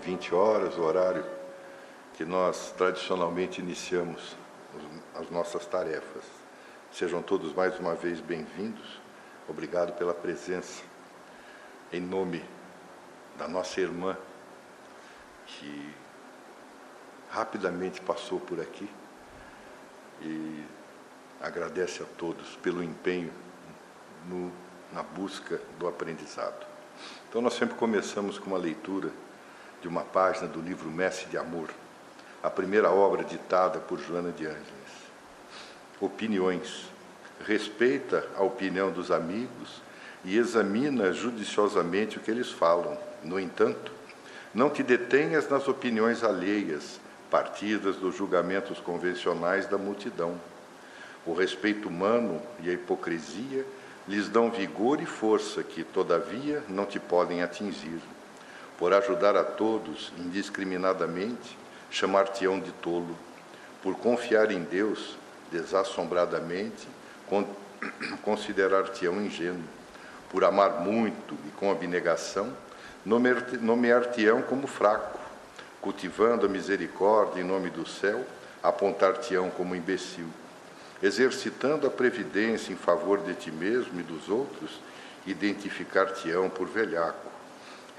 20 horas, o horário que nós tradicionalmente iniciamos as nossas tarefas. Sejam todos mais uma vez bem-vindos. Obrigado pela presença. Em nome da nossa irmã, que rapidamente passou por aqui, e agradece a todos pelo empenho no, na busca do aprendizado. Então, nós sempre começamos com uma leitura de uma página do livro Mestre de Amor, a primeira obra ditada por Joana de Ângeles. Opiniões. Respeita a opinião dos amigos e examina judiciosamente o que eles falam. No entanto, não te detenhas nas opiniões alheias, partidas dos julgamentos convencionais da multidão. O respeito humano e a hipocrisia lhes dão vigor e força que, todavia, não te podem atingir. Por ajudar a todos indiscriminadamente, chamar-te-ão de tolo. Por confiar em Deus desassombradamente, considerar-te-ão ingênuo. Por amar muito e com abnegação, nomear-te-ão como fraco cultivando a misericórdia em nome do céu, apontar-te-ão como imbecil, exercitando a previdência em favor de ti mesmo e dos outros, identificar-te-ão por velhaco,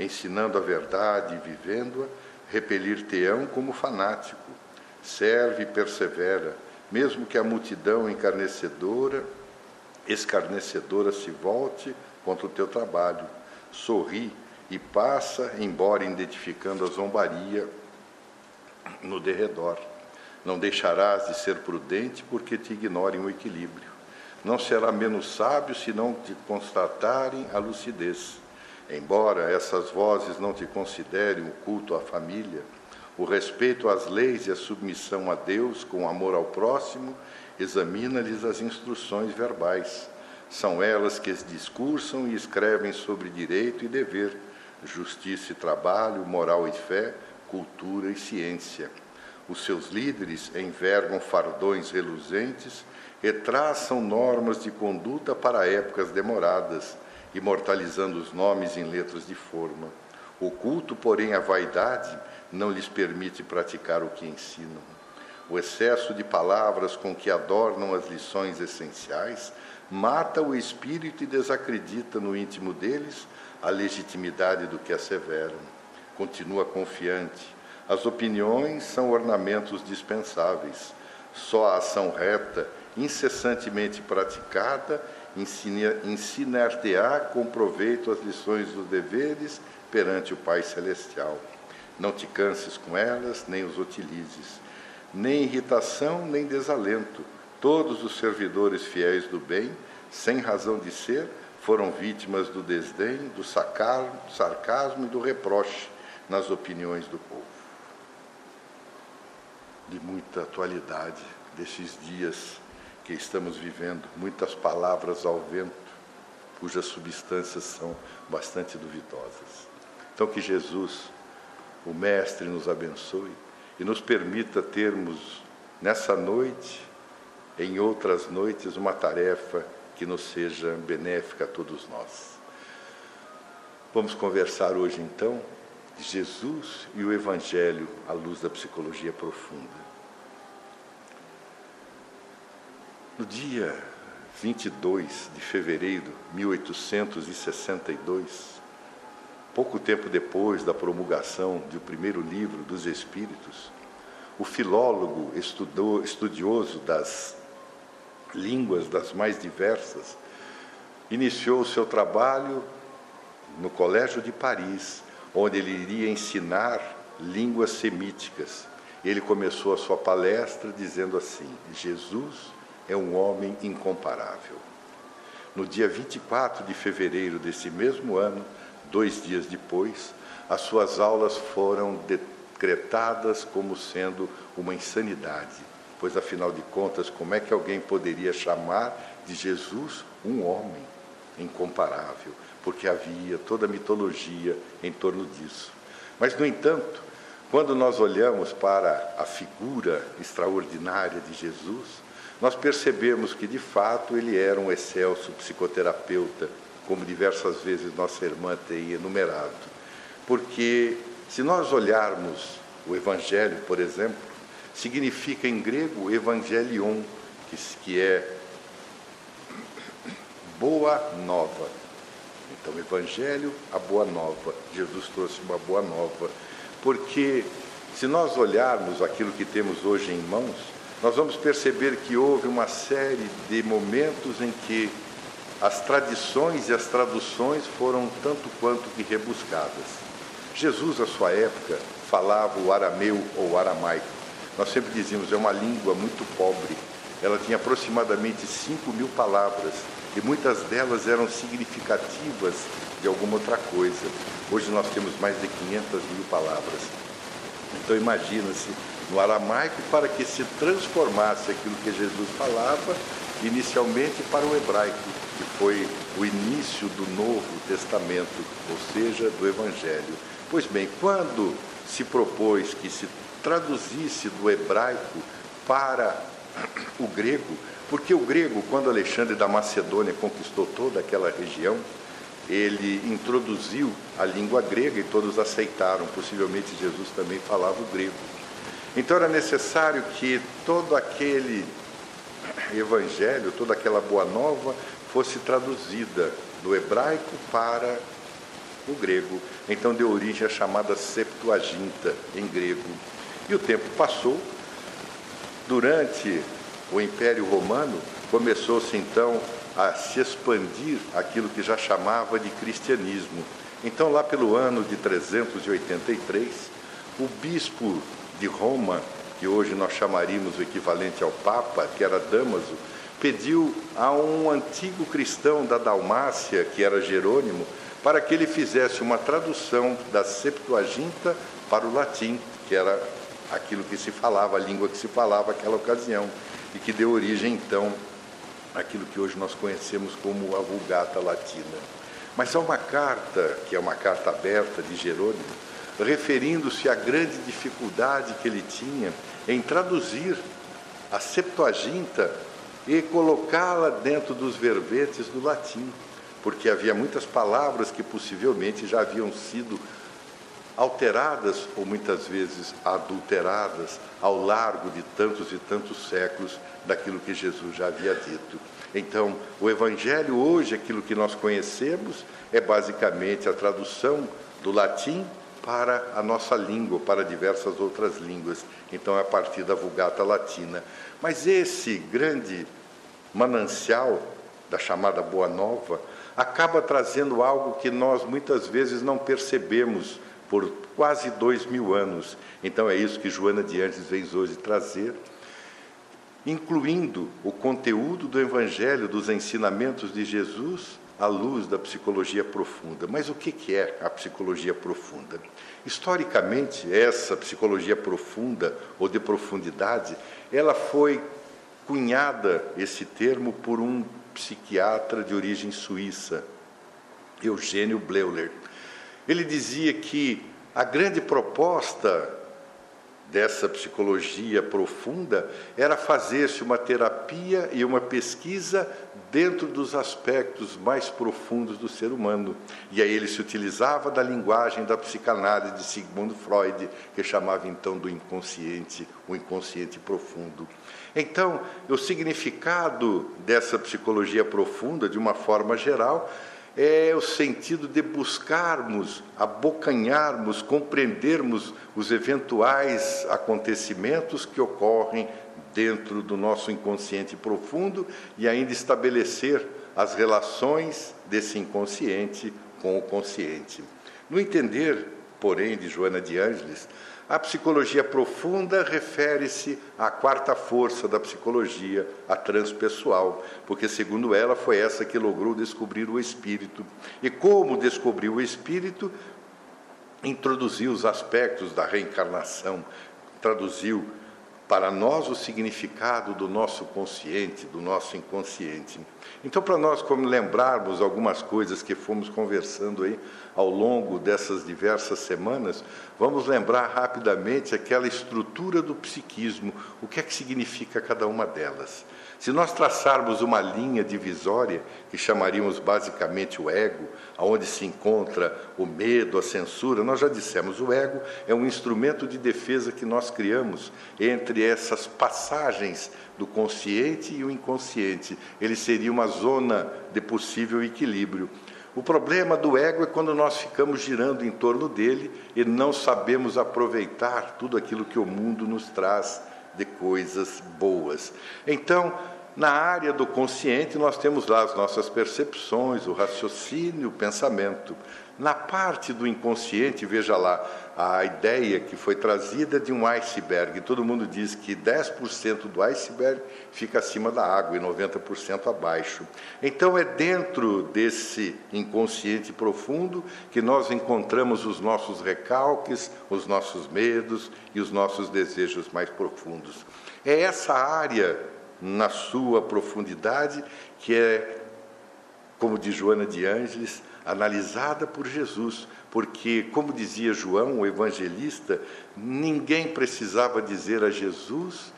ensinando a verdade e vivendo-a, repelir-te-ão como fanático, serve e persevera, mesmo que a multidão encarnecedora, escarnecedora se volte contra o teu trabalho, sorri e passa, embora identificando a zombaria no derredor. Não deixarás de ser prudente porque te ignorem o equilíbrio. Não será menos sábio se não te constatarem a lucidez. Embora essas vozes não te considerem o culto à família, o respeito às leis e a submissão a Deus com amor ao próximo, examina-lhes as instruções verbais. São elas que discursam e escrevem sobre direito e dever justiça e trabalho, moral e fé, cultura e ciência. Os seus líderes envergam fardões reluzentes e traçam normas de conduta para épocas demoradas, imortalizando os nomes em letras de forma. O culto, porém, a vaidade não lhes permite praticar o que ensinam. O excesso de palavras com que adornam as lições essenciais mata o espírito e desacredita no íntimo deles a legitimidade do que asseveram. Continua confiante. As opiniões são ornamentos dispensáveis. Só a ação reta, incessantemente praticada, ensinar-te-á com proveito as lições dos deveres perante o Pai Celestial. Não te canses com elas, nem os utilizes. Nem irritação, nem desalento. Todos os servidores fiéis do bem, sem razão de ser, foram vítimas do desdém, do sarcasmo e do reproche nas opiniões do povo. De muita atualidade desses dias que estamos vivendo, muitas palavras ao vento, cujas substâncias são bastante duvidosas. Então, que Jesus, o Mestre, nos abençoe e nos permita termos nessa noite, em outras noites, uma tarefa que nos seja benéfica a todos nós. Vamos conversar hoje então de Jesus e o Evangelho à luz da psicologia profunda. No dia 22 de fevereiro de 1862, pouco tempo depois da promulgação do primeiro livro dos Espíritos, o filólogo estudou, estudioso das línguas das mais diversas, iniciou o seu trabalho no Colégio de Paris, onde ele iria ensinar línguas semíticas. Ele começou a sua palestra dizendo assim: Jesus é um homem incomparável. No dia 24 de fevereiro desse mesmo ano, dois dias depois, as suas aulas foram decretadas como sendo uma insanidade pois afinal de contas, como é que alguém poderia chamar de Jesus um homem incomparável? Porque havia toda a mitologia em torno disso. Mas, no entanto, quando nós olhamos para a figura extraordinária de Jesus, nós percebemos que, de fato, ele era um excelso psicoterapeuta, como diversas vezes nossa irmã tem enumerado, porque Se nós olharmos o Evangelho, por exemplo, significa em grego Evangelion, que, que é boa nova. Então, Evangelho, a boa nova. Jesus trouxe uma boa nova. Porque se nós olharmos aquilo que temos hoje em mãos, nós vamos perceber que houve uma série de momentos em que as tradições e as traduções foram tanto quanto que rebuscadas. Jesus, à sua época, falava o arameu ou aramaico. Nós sempre dizíamos, é uma língua muito pobre. Ela tinha aproximadamente 5 mil palavras e muitas delas eram significativas de alguma outra coisa. Hoje nós temos mais de 500 mil palavras. Então imagina-se no aramaico para que se transformasse aquilo que Jesus falava inicialmente para o hebraico, que foi o início do Novo Testamento, ou seja, do Evangelho. Pois bem, quando se propôs que se traduzisse do hebraico para o grego, porque o grego, quando Alexandre da Macedônia conquistou toda aquela região, ele introduziu a língua grega e todos aceitaram. Possivelmente Jesus também falava o grego. Então era necessário que todo aquele evangelho, toda aquela boa nova fosse traduzida do hebraico para o grego. Então deu origem à chamada Septuaginta em grego. E o tempo passou. Durante o Império Romano, começou-se então a se expandir aquilo que já chamava de cristianismo. Então, lá pelo ano de 383, o bispo de Roma, que hoje nós chamaríamos o equivalente ao Papa, que era Damaso, pediu a um antigo cristão da Dalmácia, que era Jerônimo, para que ele fizesse uma tradução da Septuaginta para o latim, que era aquilo que se falava, a língua que se falava naquela ocasião, e que deu origem então àquilo que hoje nós conhecemos como a Vulgata Latina. Mas há uma carta, que é uma carta aberta de Jerônimo, referindo-se à grande dificuldade que ele tinha em traduzir a Septuaginta e colocá-la dentro dos verbetes do latim porque havia muitas palavras que possivelmente já haviam sido alteradas ou muitas vezes adulteradas ao largo de tantos e tantos séculos daquilo que Jesus já havia dito. Então, o Evangelho hoje, aquilo que nós conhecemos, é basicamente a tradução do latim para a nossa língua, para diversas outras línguas. Então, é a partir da Vulgata Latina. Mas esse grande manancial da chamada Boa Nova acaba trazendo algo que nós muitas vezes não percebemos por quase dois mil anos. Então é isso que Joana de Anjos vem hoje trazer, incluindo o conteúdo do Evangelho, dos ensinamentos de Jesus, à luz da psicologia profunda. Mas o que é a psicologia profunda? Historicamente, essa psicologia profunda ou de profundidade, ela foi cunhada esse termo por um psiquiatra de origem suíça, Eugênio Bleuler. Ele dizia que a grande proposta dessa psicologia profunda era fazer-se uma terapia e uma pesquisa dentro dos aspectos mais profundos do ser humano. E aí ele se utilizava da linguagem da psicanálise de Sigmund Freud, que chamava então do inconsciente, o inconsciente profundo. Então, o significado dessa psicologia profunda, de uma forma geral, é o sentido de buscarmos, abocanharmos, compreendermos os eventuais acontecimentos que ocorrem dentro do nosso inconsciente profundo e ainda estabelecer as relações desse inconsciente com o consciente. No entender, porém, de Joana de Ângeles, a psicologia profunda refere-se à quarta força da psicologia, a transpessoal, porque, segundo ela, foi essa que logrou descobrir o espírito. E como descobriu o espírito, introduziu os aspectos da reencarnação, traduziu para nós o significado do nosso consciente, do nosso inconsciente. Então, para nós como lembrarmos algumas coisas que fomos conversando aí ao longo dessas diversas semanas, vamos lembrar rapidamente aquela estrutura do psiquismo, o que é que significa cada uma delas. Se nós traçarmos uma linha divisória, que chamaríamos basicamente o ego, aonde se encontra o medo, a censura, nós já dissemos, o ego é um instrumento de defesa que nós criamos entre essas passagens do consciente e o inconsciente. Ele seria uma zona de possível equilíbrio. O problema do ego é quando nós ficamos girando em torno dele e não sabemos aproveitar tudo aquilo que o mundo nos traz de coisas boas. Então, na área do consciente, nós temos lá as nossas percepções, o raciocínio, o pensamento. Na parte do inconsciente, veja lá, a ideia que foi trazida de um iceberg. Todo mundo diz que 10% do iceberg fica acima da água e 90% abaixo. Então, é dentro desse inconsciente profundo que nós encontramos os nossos recalques, os nossos medos e os nossos desejos mais profundos. É essa área na sua profundidade, que é, como diz Joana de Ângeles, analisada por Jesus, porque, como dizia João, o evangelista, ninguém precisava dizer a Jesus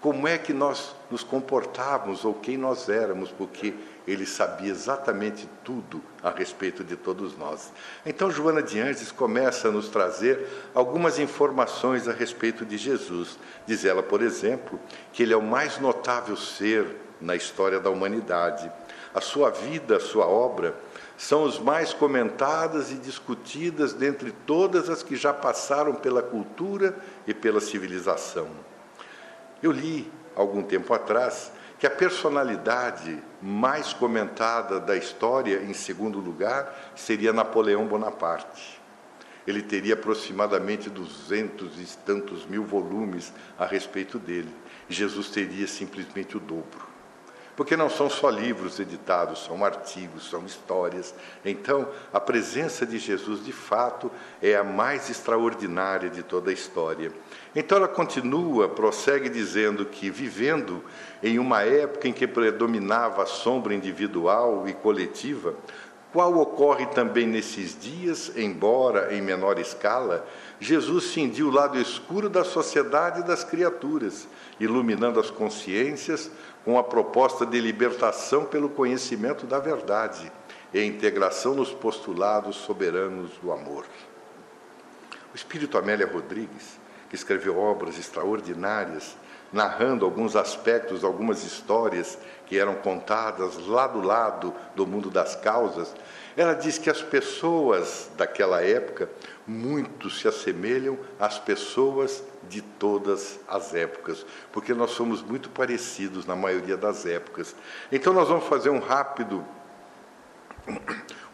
como é que nós nos comportávamos ou quem nós éramos, porque ele sabia exatamente tudo a respeito de todos nós. Então, Joana de Anjos começa a nos trazer algumas informações a respeito de Jesus. Diz ela, por exemplo, que ele é o mais notável ser na história da humanidade. A sua vida, a sua obra, são os mais comentadas e discutidas dentre todas as que já passaram pela cultura e pela civilização. Eu li, algum tempo atrás, que a personalidade mais comentada da história, em segundo lugar, seria Napoleão Bonaparte. Ele teria aproximadamente duzentos e tantos mil volumes a respeito dele. Jesus teria simplesmente o dobro porque não são só livros editados, são artigos, são histórias. Então, a presença de Jesus, de fato, é a mais extraordinária de toda a história. Então, ela continua, prossegue dizendo que, vivendo em uma época em que predominava a sombra individual e coletiva, qual ocorre também nesses dias, embora em menor escala, Jesus cindiu o lado escuro da sociedade e das criaturas, iluminando as consciências, com a proposta de libertação pelo conhecimento da verdade e integração nos postulados soberanos do amor. O espírito Amélia Rodrigues, que escreveu obras extraordinárias, narrando alguns aspectos, algumas histórias que eram contadas lá do lado do mundo das causas, ela diz que as pessoas daquela época muito se assemelham às pessoas de todas as épocas, porque nós somos muito parecidos na maioria das épocas. Então nós vamos fazer um rápido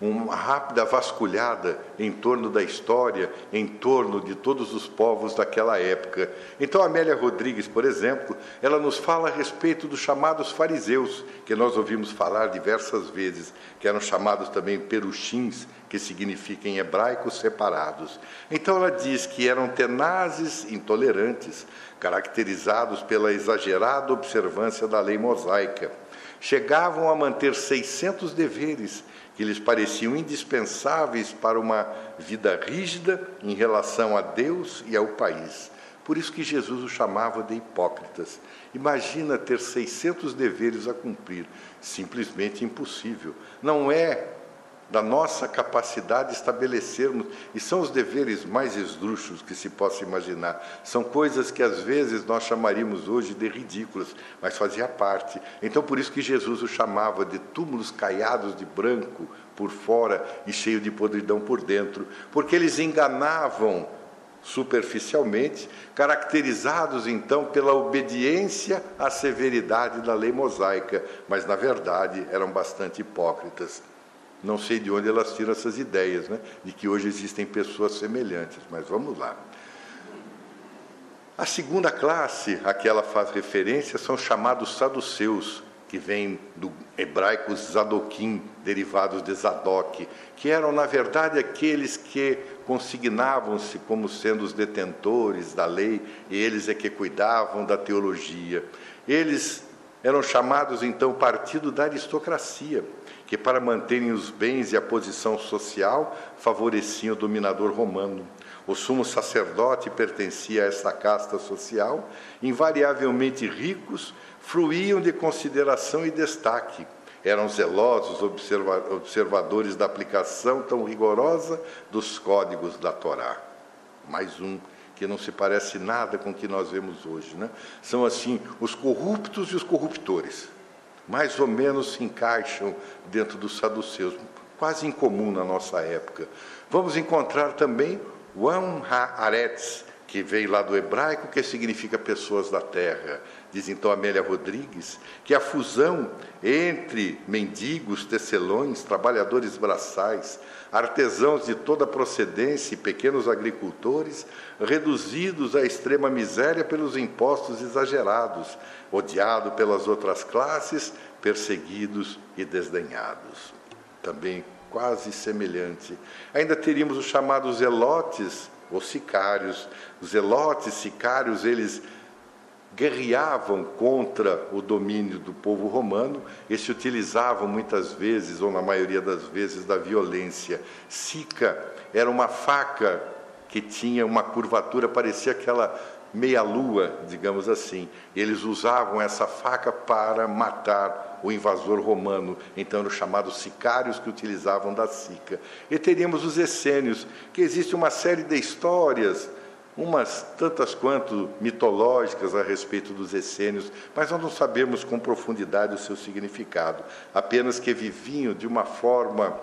uma rápida vasculhada em torno da história, em torno de todos os povos daquela época. Então, Amélia Rodrigues, por exemplo, ela nos fala a respeito dos chamados fariseus, que nós ouvimos falar diversas vezes, que eram chamados também peruchins, que significa em hebraico separados. Então, ela diz que eram tenazes, intolerantes, caracterizados pela exagerada observância da lei mosaica. Chegavam a manter 600 deveres que lhes pareciam indispensáveis para uma vida rígida em relação a Deus e ao país. Por isso que Jesus os chamava de hipócritas. Imagina ter 600 deveres a cumprir, simplesmente impossível. Não é da nossa capacidade de estabelecermos, e são os deveres mais esdrúxulos que se possa imaginar. São coisas que às vezes nós chamaríamos hoje de ridículas, mas fazia parte. Então, por isso que Jesus o chamava de túmulos caiados de branco por fora e cheio de podridão por dentro, porque eles enganavam superficialmente, caracterizados então pela obediência à severidade da lei mosaica, mas na verdade eram bastante hipócritas. Não sei de onde elas tiram essas ideias, né? de que hoje existem pessoas semelhantes, mas vamos lá. A segunda classe a que ela faz referência são chamados saduceus, que vem do hebraico Zadoquim, derivados de Zadok, que eram, na verdade, aqueles que consignavam-se como sendo os detentores da lei, e eles é que cuidavam da teologia. Eles eram chamados, então, partido da aristocracia, que, para manterem os bens e a posição social, favoreciam o dominador romano. O sumo sacerdote pertencia a esta casta social, invariavelmente ricos, fruíam de consideração e destaque. Eram zelosos observa observadores da aplicação tão rigorosa dos códigos da Torá. Mais um que não se parece nada com o que nós vemos hoje. Né? São assim os corruptos e os corruptores. Mais ou menos se encaixam dentro dos saduceus, quase incomum na nossa época. Vamos encontrar também Wan Haaretz, que veio lá do hebraico, que significa pessoas da terra. Diz então Amélia Rodrigues que a fusão entre mendigos, tecelões, trabalhadores braçais, artesãos de toda procedência e pequenos agricultores, reduzidos à extrema miséria pelos impostos exagerados, odiado pelas outras classes, perseguidos e desdenhados. Também quase semelhante. Ainda teríamos os chamados zelotes ou sicários. Os zelotes, sicários, eles guerreavam contra o domínio do povo romano e se utilizavam muitas vezes, ou na maioria das vezes, da violência. Sica era uma faca que tinha uma curvatura, parecia aquela meia-lua, digamos assim. Eles usavam essa faca para matar o invasor romano, então eram chamados sicários que utilizavam da sica. E teríamos os essênios, que existe uma série de histórias, umas tantas quanto mitológicas a respeito dos essênios, mas nós não sabemos com profundidade o seu significado, apenas que viviam de uma forma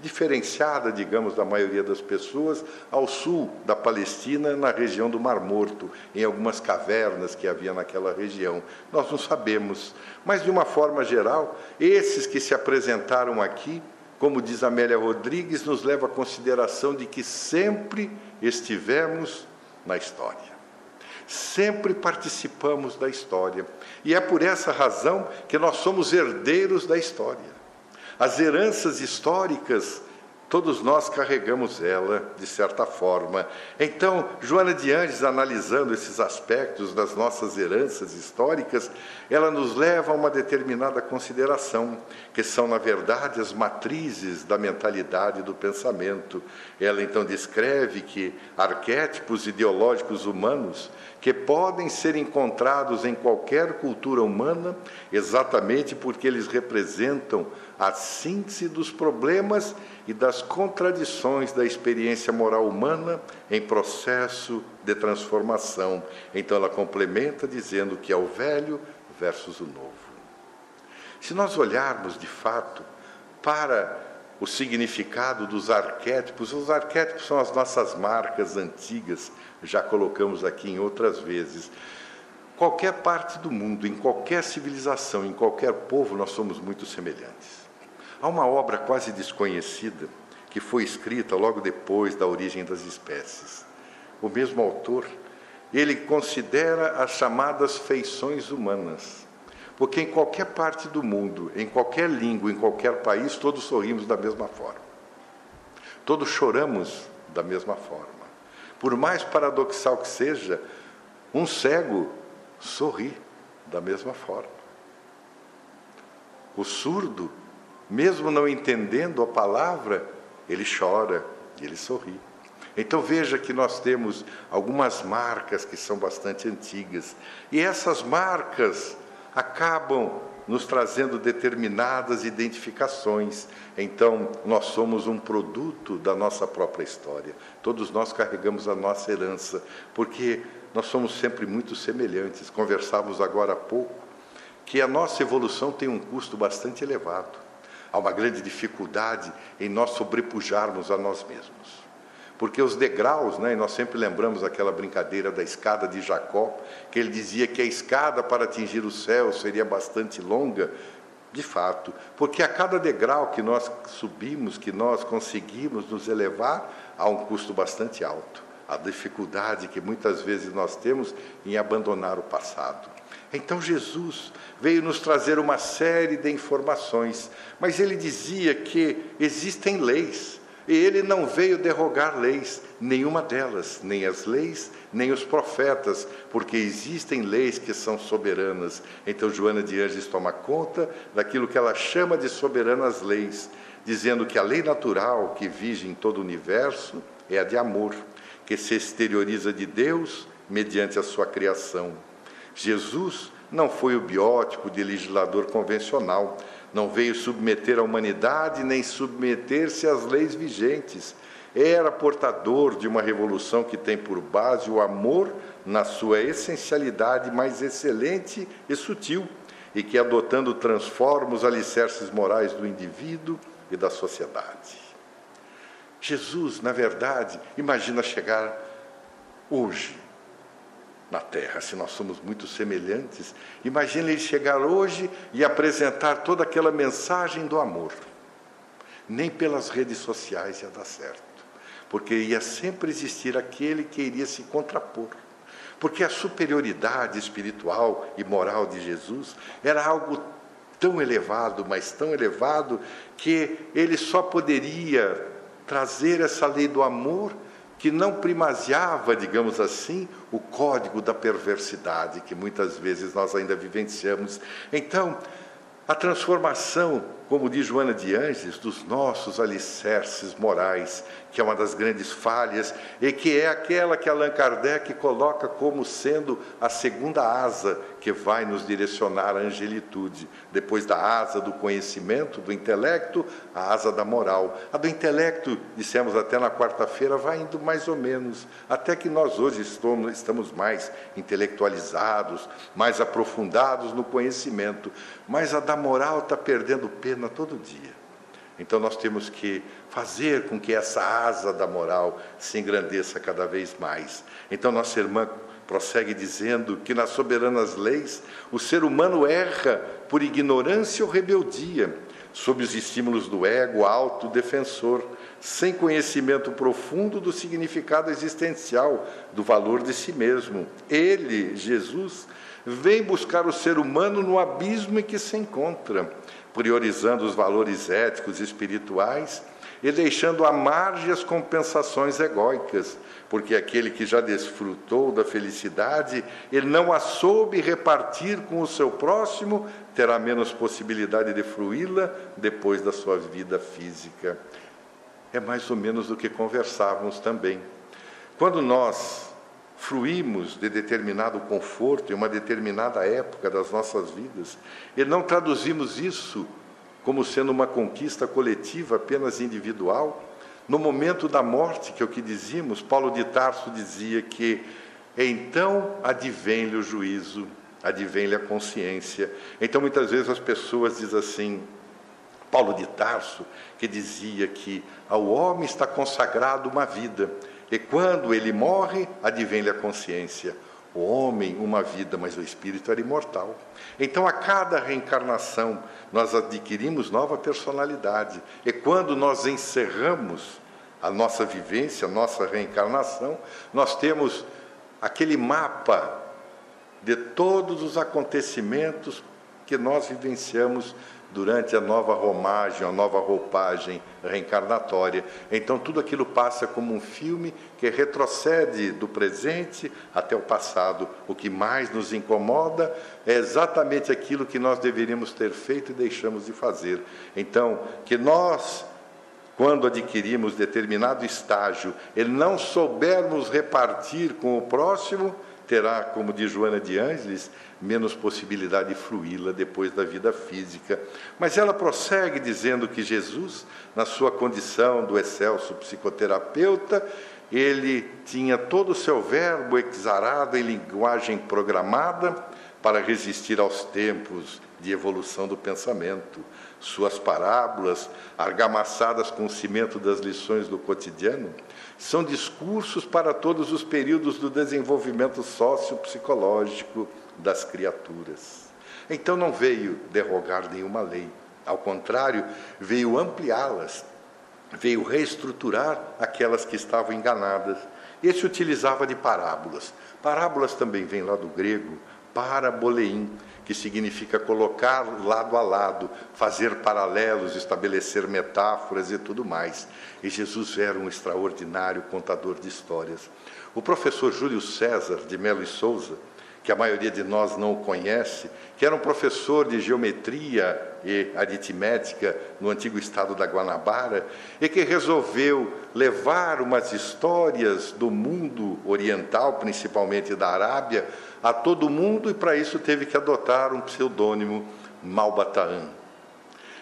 diferenciada, digamos, da maioria das pessoas, ao sul da Palestina, na região do Mar Morto, em algumas cavernas que havia naquela região. Nós não sabemos, mas de uma forma geral, esses que se apresentaram aqui, como diz Amélia Rodrigues, nos leva à consideração de que sempre estivemos na história. Sempre participamos da história. E é por essa razão que nós somos herdeiros da história. As heranças históricas, todos nós carregamos ela, de certa forma. Então, Joana de Andes, analisando esses aspectos das nossas heranças históricas, ela nos leva a uma determinada consideração, que são, na verdade, as matrizes da mentalidade e do pensamento. Ela então descreve que arquétipos ideológicos humanos que podem ser encontrados em qualquer cultura humana, exatamente porque eles representam a síntese dos problemas e das contradições da experiência moral humana em processo de transformação. Então ela complementa dizendo que é o velho versus o novo. Se nós olharmos de fato para o significado dos arquétipos, os arquétipos são as nossas marcas antigas, já colocamos aqui em outras vezes. Qualquer parte do mundo, em qualquer civilização, em qualquer povo, nós somos muito semelhantes. Há uma obra quase desconhecida que foi escrita logo depois da origem das espécies. O mesmo autor, ele considera as chamadas feições humanas. Porque em qualquer parte do mundo, em qualquer língua, em qualquer país, todos sorrimos da mesma forma. Todos choramos da mesma forma. Por mais paradoxal que seja, um cego sorri da mesma forma. O surdo mesmo não entendendo a palavra, ele chora e ele sorri. Então veja que nós temos algumas marcas que são bastante antigas, e essas marcas acabam nos trazendo determinadas identificações. Então, nós somos um produto da nossa própria história. Todos nós carregamos a nossa herança, porque nós somos sempre muito semelhantes. Conversávamos agora há pouco que a nossa evolução tem um custo bastante elevado. Há uma grande dificuldade em nós sobrepujarmos a nós mesmos. Porque os degraus, né, e nós sempre lembramos aquela brincadeira da escada de Jacó, que ele dizia que a escada para atingir o céu seria bastante longa, de fato, porque a cada degrau que nós subimos, que nós conseguimos nos elevar, há um custo bastante alto. a dificuldade que muitas vezes nós temos em abandonar o passado. Então Jesus veio nos trazer uma série de informações, mas ele dizia que existem leis, e ele não veio derrogar leis, nenhuma delas, nem as leis, nem os profetas, porque existem leis que são soberanas. Então Joana de Anjos toma conta daquilo que ela chama de soberanas leis, dizendo que a lei natural que vige em todo o universo é a de amor, que se exterioriza de Deus mediante a sua criação. Jesus não foi o biótipo de legislador convencional, não veio submeter a humanidade nem submeter-se às leis vigentes. Era portador de uma revolução que tem por base o amor na sua essencialidade mais excelente e sutil, e que, adotando, transforma os alicerces morais do indivíduo e da sociedade. Jesus, na verdade, imagina chegar hoje na terra, se nós somos muito semelhantes. Imagine ele chegar hoje e apresentar toda aquela mensagem do amor. Nem pelas redes sociais ia dar certo, porque ia sempre existir aquele que iria se contrapor. Porque a superioridade espiritual e moral de Jesus era algo tão elevado, mas tão elevado, que ele só poderia trazer essa lei do amor que não primazia,va digamos assim, o código da perversidade que muitas vezes nós ainda vivenciamos. Então, a transformação, como diz Joana de Anges, dos nossos alicerces morais, que é uma das grandes falhas, e que é aquela que Allan Kardec coloca como sendo a segunda asa que vai nos direcionar à angelitude. Depois da asa do conhecimento, do intelecto, a asa da moral. A do intelecto, dissemos até na quarta-feira, vai indo mais ou menos, até que nós hoje estamos mais intelectualizados, mais aprofundados no conhecimento. Mas a da moral está perdendo pena todo dia. Então nós temos que fazer com que essa asa da moral se engrandeça cada vez mais. Então nossa irmã prossegue dizendo que nas soberanas leis o ser humano erra por ignorância ou rebeldia, sob os estímulos do ego autodefensor, sem conhecimento profundo do significado existencial, do valor de si mesmo. Ele, Jesus, vem buscar o ser humano no abismo em que se encontra, priorizando os valores éticos e espirituais e deixando à margem as compensações egóicas, porque aquele que já desfrutou da felicidade, ele não a soube repartir com o seu próximo, terá menos possibilidade de fruí-la depois da sua vida física. É mais ou menos do que conversávamos também. Quando nós fruímos de determinado conforto em uma determinada época das nossas vidas, e não traduzimos isso como sendo uma conquista coletiva apenas individual, no momento da morte, que é o que dizíamos, Paulo de Tarso dizia que então advém-lhe o juízo, advém-lhe a consciência. Então muitas vezes as pessoas dizem assim, Paulo de Tarso, que dizia que ao homem está consagrado uma vida, e quando ele morre, advém-lhe a consciência. O homem, uma vida, mas o espírito era imortal. Então, a cada reencarnação, nós adquirimos nova personalidade. E quando nós encerramos a nossa vivência, a nossa reencarnação, nós temos aquele mapa de todos os acontecimentos que nós vivenciamos durante a nova romagem, a nova roupagem reencarnatória. Então, tudo aquilo passa como um filme que retrocede do presente até o passado. O que mais nos incomoda é exatamente aquilo que nós deveríamos ter feito e deixamos de fazer. Então, que nós quando adquirimos determinado estágio e não soubermos repartir com o próximo, terá, como diz Joana de Ângeles, menos possibilidade de fruí-la depois da vida física. Mas ela prossegue dizendo que Jesus, na sua condição do excelso psicoterapeuta, ele tinha todo o seu verbo exarado em linguagem programada para resistir aos tempos de evolução do pensamento. Suas parábolas, argamassadas com o cimento das lições do cotidiano, são discursos para todos os períodos do desenvolvimento sociopsicológico das criaturas. Então não veio derrogar nenhuma lei, ao contrário, veio ampliá-las, veio reestruturar aquelas que estavam enganadas. Esse utilizava de parábolas. Parábolas também vem lá do grego paraboleim, que significa colocar lado a lado, fazer paralelos, estabelecer metáforas e tudo mais. E Jesus era um extraordinário contador de histórias. O professor Júlio César de Melo e Souza, que a maioria de nós não conhece, que era um professor de geometria e aritmética no antigo estado da Guanabara, e que resolveu levar umas histórias do mundo oriental, principalmente da Arábia, a todo mundo e para isso teve que adotar um pseudônimo Malbataan.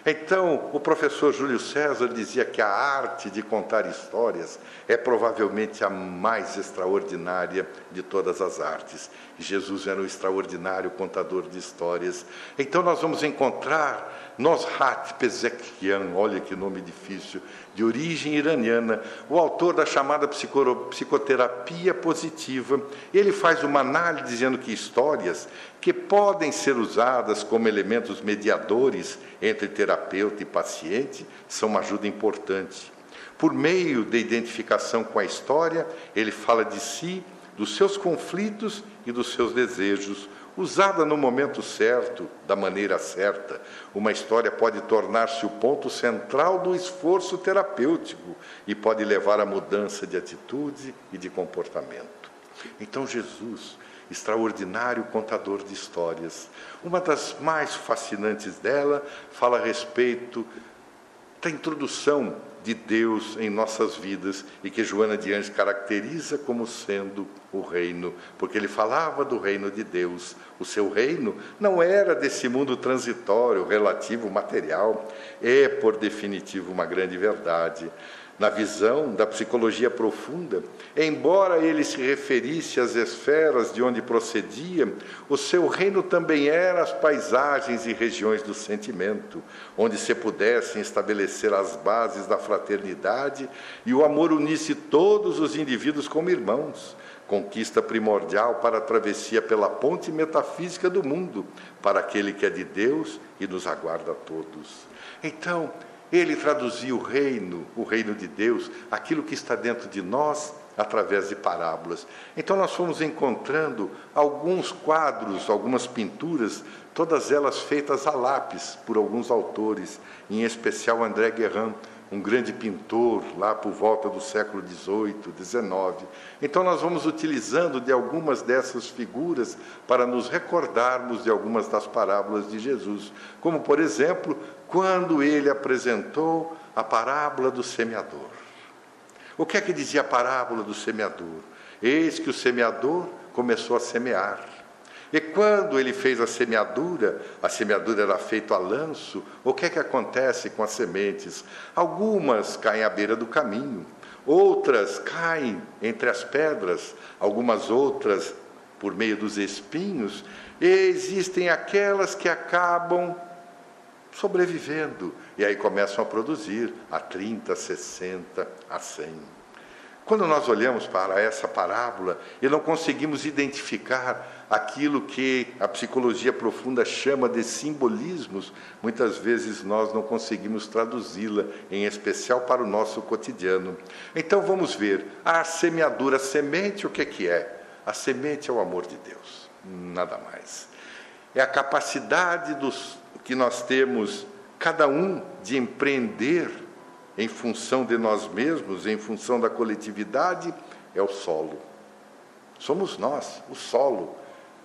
Então, o professor Júlio César dizia que a arte de contar histórias é provavelmente a mais extraordinária de todas as artes. Jesus era um extraordinário contador de histórias. Então, nós vamos encontrar Nosrat Pezekian, olha que nome difícil, de origem iraniana, o autor da chamada psicoterapia positiva. Ele faz uma análise dizendo que histórias que podem ser usadas como elementos mediadores entre terapeuta e paciente são uma ajuda importante. Por meio da identificação com a história, ele fala de si, dos seus conflitos e dos seus desejos, Usada no momento certo, da maneira certa, uma história pode tornar-se o ponto central do esforço terapêutico e pode levar à mudança de atitude e de comportamento. Então, Jesus, extraordinário contador de histórias, uma das mais fascinantes dela fala a respeito da introdução de Deus em nossas vidas e que Joana de Anjos caracteriza como sendo o reino, porque ele falava do reino de Deus. O seu reino não era desse mundo transitório, relativo, material, é por definitivo uma grande verdade na visão da psicologia profunda, embora ele se referisse às esferas de onde procedia, o seu reino também era as paisagens e regiões do sentimento, onde se pudessem estabelecer as bases da fraternidade e o amor unisse todos os indivíduos como irmãos, conquista primordial para a travessia pela ponte metafísica do mundo, para aquele que é de Deus e nos aguarda a todos. Então, ele traduzia o reino, o reino de Deus, aquilo que está dentro de nós, através de parábolas. Então nós fomos encontrando alguns quadros, algumas pinturas, todas elas feitas a lápis por alguns autores, em especial André Guerrin, um grande pintor lá por volta do século XVIII, XIX. Então nós vamos utilizando de algumas dessas figuras para nos recordarmos de algumas das parábolas de Jesus, como por exemplo quando ele apresentou a parábola do semeador. O que é que dizia a parábola do semeador? Eis que o semeador começou a semear. E quando ele fez a semeadura, a semeadura era feita a lanço, o que é que acontece com as sementes? Algumas caem à beira do caminho, outras caem entre as pedras, algumas outras por meio dos espinhos, e existem aquelas que acabam sobrevivendo. E aí começam a produzir a 30, 60, a 100. Quando nós olhamos para essa parábola e não conseguimos identificar aquilo que a psicologia profunda chama de simbolismos, muitas vezes nós não conseguimos traduzi-la, em especial para o nosso cotidiano. Então vamos ver, a semeadura, a semente, o que que é? A semente é o amor de Deus, nada mais. É a capacidade dos, que nós temos, cada um, de empreender em função de nós mesmos, em função da coletividade, é o solo. Somos nós, o solo,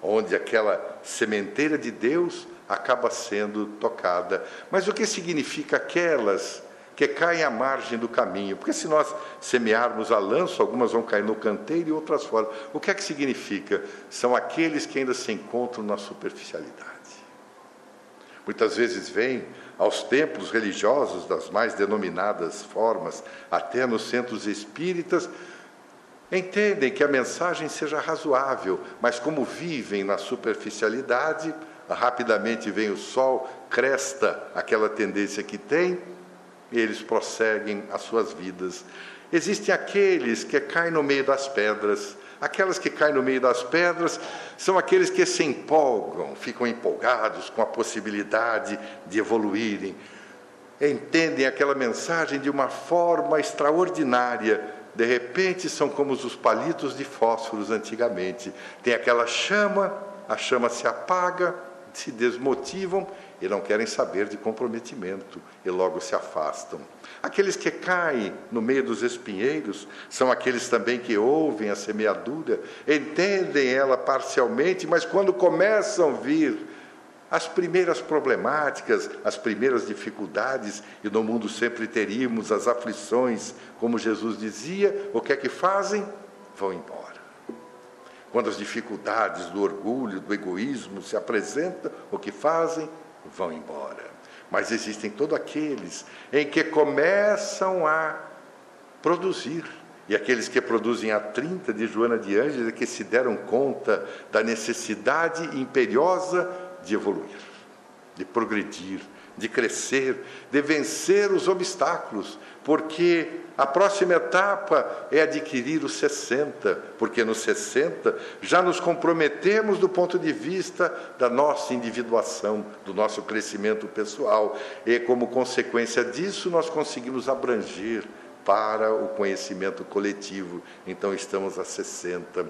onde aquela sementeira de Deus acaba sendo tocada. Mas o que significa aquelas que caem à margem do caminho? Porque se nós semearmos a lanço, algumas vão cair no canteiro e outras fora. O que é que significa? São aqueles que ainda se encontram na superficialidade. Muitas vezes vêm aos templos religiosos das mais denominadas formas, até nos centros espíritas, entendem que a mensagem seja razoável, mas como vivem na superficialidade, rapidamente vem o sol, cresta aquela tendência que tem, e eles prosseguem as suas vidas. Existem aqueles que caem no meio das pedras, Aquelas que caem no meio das pedras são aqueles que se empolgam, ficam empolgados com a possibilidade de evoluírem, entendem aquela mensagem de uma forma extraordinária, de repente são como os palitos de fósforos antigamente. Tem aquela chama, a chama se apaga, se desmotivam e não querem saber de comprometimento e logo se afastam. Aqueles que caem no meio dos espinheiros são aqueles também que ouvem a semeadura, entendem ela parcialmente, mas quando começam a vir as primeiras problemáticas, as primeiras dificuldades, e no mundo sempre teríamos as aflições, como Jesus dizia, o que é que fazem? Vão embora. Quando as dificuldades do orgulho, do egoísmo se apresentam, o que fazem? Vão embora. Mas existem todos aqueles em que começam a produzir. E aqueles que produzem a 30 de Joana de Ângeles é que se deram conta da necessidade imperiosa de evoluir, de progredir, de crescer, de vencer os obstáculos, porque a próxima etapa é adquirir os 60, porque nos 60 já nos comprometemos do ponto de vista da nossa individuação, do nosso crescimento pessoal, e como consequência disso nós conseguimos abranger para o conhecimento coletivo. Então estamos a 60.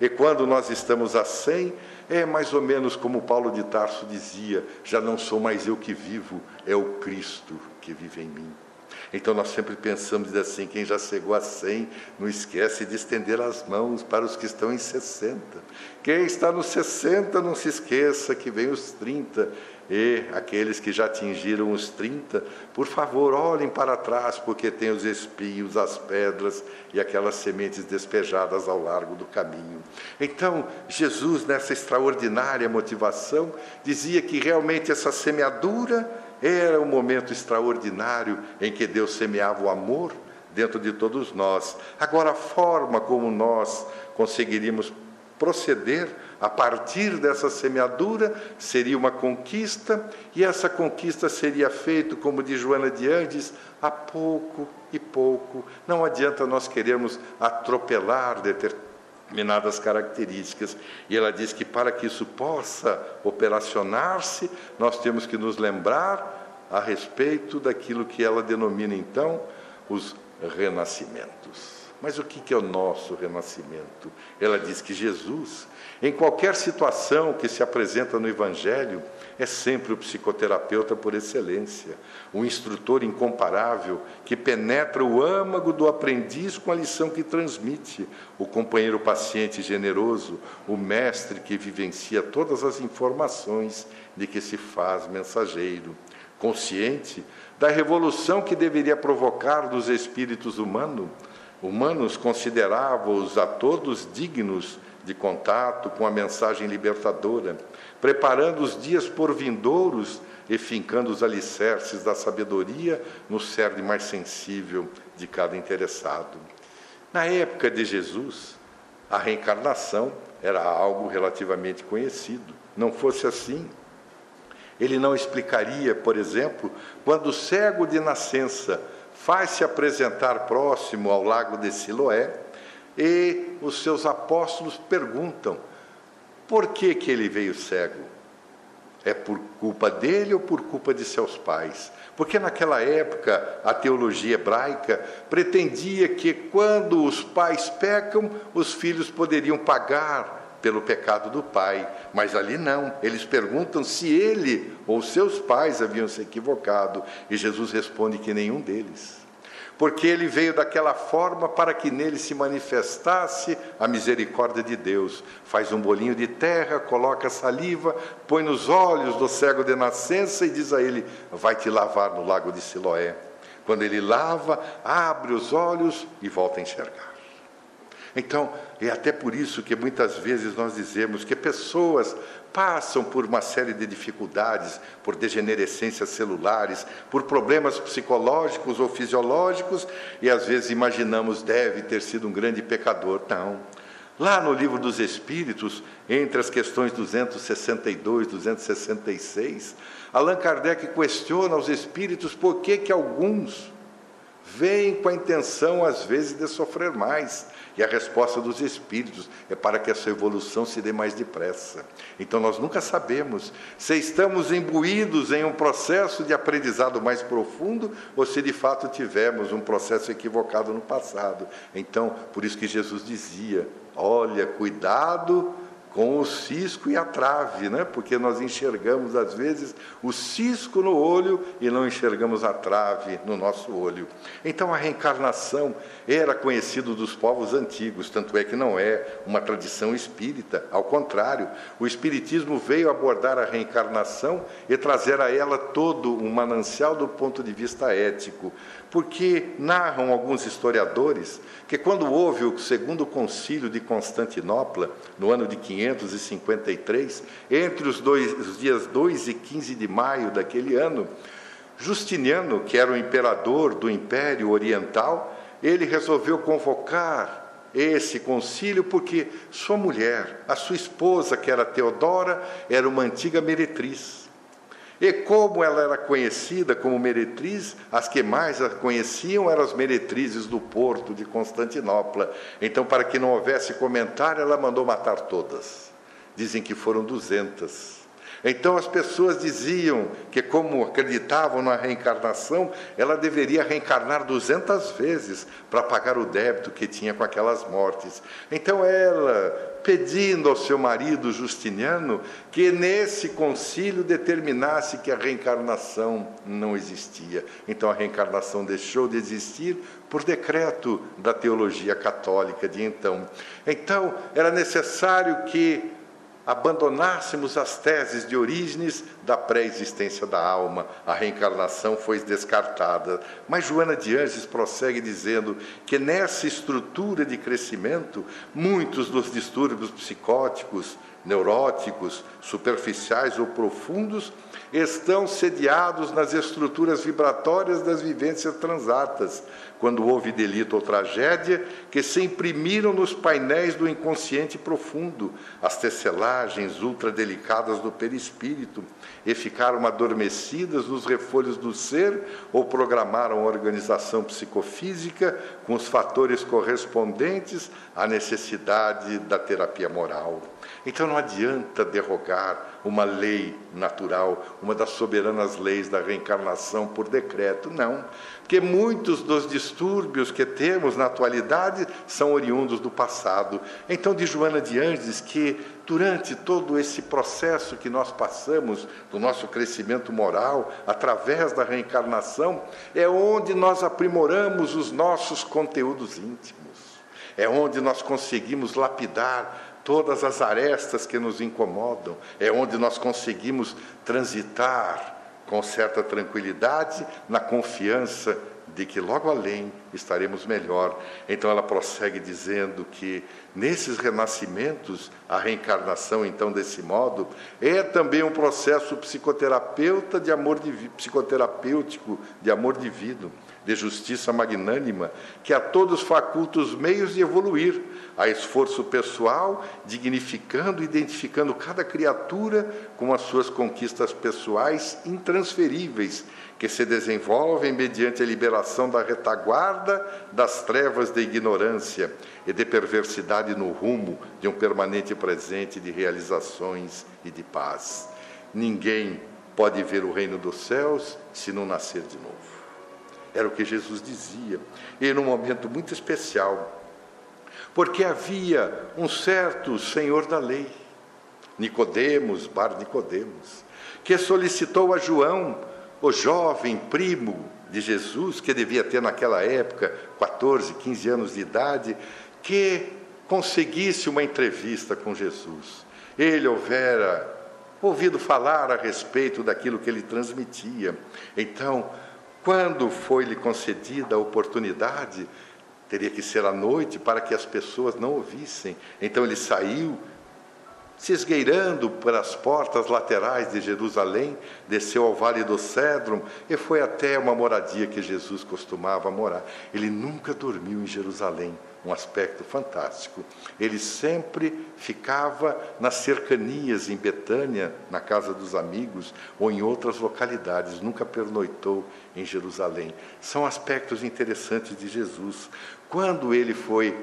E quando nós estamos a 100, é mais ou menos como Paulo de Tarso dizia: já não sou mais eu que vivo, é o Cristo que vive em mim. Então nós sempre pensamos assim: quem já chegou a 100, não esquece de estender as mãos para os que estão em 60. Quem está nos 60, não se esqueça que vem os 30 e aqueles que já atingiram os 30, por favor, olhem para trás, porque tem os espinhos, as pedras e aquelas sementes despejadas ao largo do caminho. Então, Jesus, nessa extraordinária motivação, dizia que realmente essa semeadura era um momento extraordinário em que Deus semeava o amor dentro de todos nós. Agora, a forma como nós conseguiríamos proceder a partir dessa semeadura seria uma conquista, e essa conquista seria feita, como diz Joana de Andes, a pouco e pouco. Não adianta nós queremos atropelar determinadas características. E ela diz que para que isso possa operacionar-se, nós temos que nos lembrar a respeito daquilo que ela denomina então os renascimentos. Mas o que é o nosso renascimento? Ela diz que Jesus, em qualquer situação que se apresenta no Evangelho, é sempre o psicoterapeuta por excelência, o instrutor incomparável que penetra o âmago do aprendiz com a lição que transmite, o companheiro paciente generoso, o mestre que vivencia todas as informações de que se faz mensageiro, consciente da revolução que deveria provocar dos espíritos humanos humanos consideravam-os a todos dignos de contato com a mensagem libertadora, preparando os dias por vindouros e fincando os alicerces da sabedoria no cerne mais sensível de cada interessado. Na época de Jesus, a reencarnação era algo relativamente conhecido. Não fosse assim, ele não explicaria, por exemplo, quando o cego de nascença faz-se apresentar próximo ao lago de Siloé e os seus apóstolos perguntam: por que, que ele veio cego? É por culpa dele ou por culpa de seus pais? Porque naquela época a teologia hebraica pretendia que quando os pais pecam, os filhos poderiam pagar pelo pecado do pai. Mas ali não. Eles perguntam se ele ou seus pais haviam se equivocado. E Jesus responde que nenhum deles. Porque ele veio daquela forma para que nele se manifestasse a misericórdia de Deus. Faz um bolinho de terra, coloca saliva, põe nos olhos do cego de nascença e diz a ele: Vai te lavar no lago de Siloé. Quando ele lava, abre os olhos e volta a enxergar. Então, é até por isso que muitas vezes nós dizemos que pessoas passam por uma série de dificuldades, por degenerescências celulares, por problemas psicológicos ou fisiológicos, e às vezes imaginamos deve ter sido um grande pecador. Não. Lá no livro dos Espíritos, entre as questões 262 e 266, Allan Kardec questiona aos espíritos por que, que alguns vêm com a intenção, às vezes, de sofrer mais E a resposta dos espíritos é para que essa evolução se dê mais depressa. Então nós nunca sabemos se estamos imbuídos em um processo de aprendizado mais profundo ou se de fato tivemos um processo equivocado no passado. Então, por isso que Jesus dizia: olha, cuidado com o cisco e a trave, né? porque nós enxergamos às vezes o cisco no olho e não enxergamos a trave no nosso olho. Então a reencarnação era conhecido dos povos antigos, tanto é que não é uma tradição espírita, ao contrário, o espiritismo veio abordar a reencarnação e trazer a ela todo um manancial do ponto de vista ético, porque narram alguns historiadores que quando houve o segundo concílio de Constantinopla, no ano de 553, entre os, dois, os dias 2 e 15 de maio daquele ano, Justiniano, que era o imperador do Império Oriental, ele resolveu convocar esse concílio porque sua mulher, a sua esposa, que era Teodora, era uma antiga meretriz. E como ela era conhecida como meretriz, as que mais a conheciam eram as meretrizes do porto de Constantinopla. Então, para que não houvesse comentário, ela mandou matar todas. Dizem que foram duzentas. Então as pessoas diziam que, como acreditavam na reencarnação, ela deveria reencarnar duzentas vezes para pagar o débito que tinha com aquelas mortes. Então ela pedindo ao seu marido Justiniano que nesse concílio determinasse que a reencarnação não existia. Então a reencarnação deixou de existir por decreto da teologia católica de então. Então era necessário que abandonássemos as teses de Orígenes da pré-existência da alma, a reencarnação foi descartada. Mas Joana de Anjos prossegue dizendo que nessa estrutura de crescimento, muitos dos distúrbios psicóticos, neuróticos, superficiais ou profundos estão sediados nas estruturas vibratórias das vivências transatas, quando houve delito ou tragédia, que se imprimiram nos painéis do inconsciente profundo, as tecelagens ultradelicadas do perispírito, e ficaram adormecidas nos refolhos do ser ou programaram a organização psicofísica com os fatores correspondentes à necessidade da terapia moral. Então não adianta derrogar uma lei natural, uma das soberanas leis da reencarnação por decreto, não. Porque muitos dos distúrbios que temos na atualidade são oriundos do passado. Então, de Joana de Andes, que durante todo esse processo que nós passamos do nosso crescimento moral, através da reencarnação, é onde nós aprimoramos os nossos conteúdos íntimos. É onde nós conseguimos lapidar todas as arestas que nos incomodam, é onde nós conseguimos transitar com certa tranquilidade, na confiança de que logo além estaremos melhor. Então ela prossegue dizendo que nesses renascimentos, a reencarnação então desse modo é também um processo psicoterapeuta de amor psicoterapêutico de amor divino de justiça magnânima, que a todos faculta os meios de evoluir, a esforço pessoal, dignificando e identificando cada criatura com as suas conquistas pessoais intransferíveis, que se desenvolvem mediante a liberação da retaguarda das trevas da ignorância e de perversidade no rumo de um permanente presente de realizações e de paz. Ninguém pode ver o reino dos céus se não nascer de novo. Era o que Jesus dizia. E num momento muito especial, porque havia um certo senhor da lei, Nicodemos, Bar Nicodemos, que solicitou a João, o jovem primo de Jesus, que devia ter naquela época 14, 15 anos de idade, que conseguisse uma entrevista com Jesus. Ele houvera ouvido falar a respeito daquilo que ele transmitia. Então, quando foi-lhe concedida a oportunidade, teria que ser à noite para que as pessoas não ouvissem. Então ele saiu, se esgueirando pelas portas laterais de Jerusalém, desceu ao vale do Cédron e foi até uma moradia que Jesus costumava morar. Ele nunca dormiu em Jerusalém, um aspecto fantástico. Ele sempre ficava nas cercanias, em Betânia, na casa dos amigos, ou em outras localidades, nunca pernoitou em Jerusalém. São aspectos interessantes de Jesus. Quando ele foi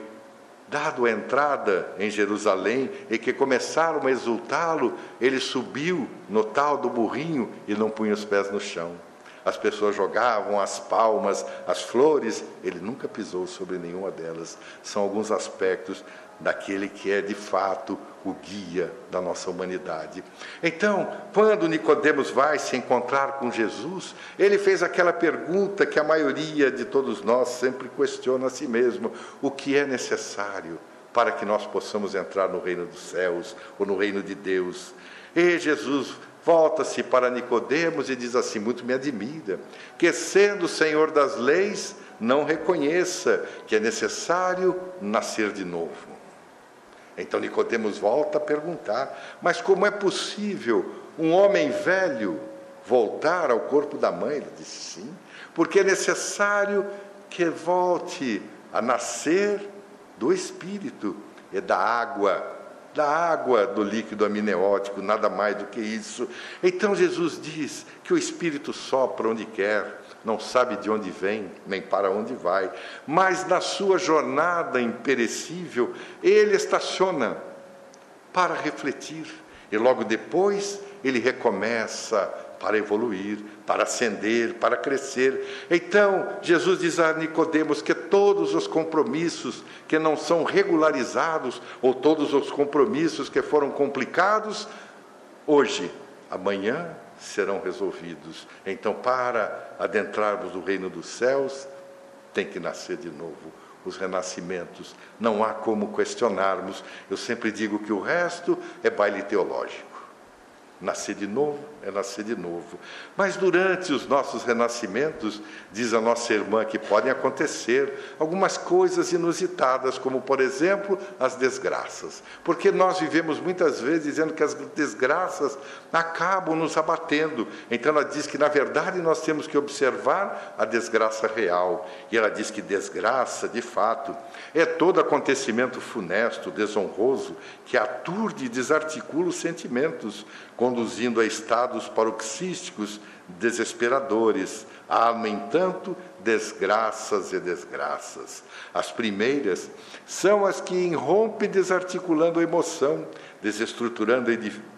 dado a entrada em Jerusalém e que começaram a exultá-lo, ele subiu no tal do burrinho e não punha os pés no chão. As pessoas jogavam as palmas, as flores, ele nunca pisou sobre nenhuma delas. São alguns aspectos daquele que é de fato o guia da nossa humanidade. Então, quando Nicodemos vai se encontrar com Jesus, ele fez aquela pergunta que a maioria de todos nós sempre questiona a si mesmo: o que é necessário para que nós possamos entrar no reino dos céus ou no reino de Deus? E Jesus volta-se para Nicodemos e diz assim: muito me admira, que sendo Senhor das leis, não reconheça que é necessário nascer de novo. Então Nicodemos volta a perguntar: mas como é possível um homem velho voltar ao corpo da mãe? Ele disse sim, porque é necessário que volte a nascer do espírito e da água da água do líquido amniótico, nada mais do que isso. Então Jesus diz que o Espírito sopra onde quer, não sabe de onde vem, nem para onde vai, mas na sua jornada imperecível, ele estaciona para refletir e logo depois ele recomeça para evoluir, para ascender, para crescer. Então, Jesus diz a Nicodemos que todos os compromissos que não são regularizados ou todos os compromissos que foram complicados, hoje, amanhã serão resolvidos. Então, para adentrarmos o reino dos céus, tem que nascer de novo. Os renascimentos, não há como questionarmos. Eu sempre digo que o resto é baile teológico. Nascer de novo é nascer de novo. Mas durante os nossos renascimentos, diz a nossa irmã que podem acontecer algumas coisas inusitadas, como, por exemplo, as desgraças. Porque nós vivemos muitas vezes dizendo que as desgraças acabam nos abatendo. Então ela diz que, na verdade, nós temos que observar a desgraça real. E ela diz que desgraça, de fato, é todo acontecimento funesto, desonroso, que aturde e desarticula os sentimentos, conduzindo a estados paroxísticos desesperadores. Há, no entanto, desgraças e desgraças. As primeiras são as que irrompem desarticulando a emoção, desestruturando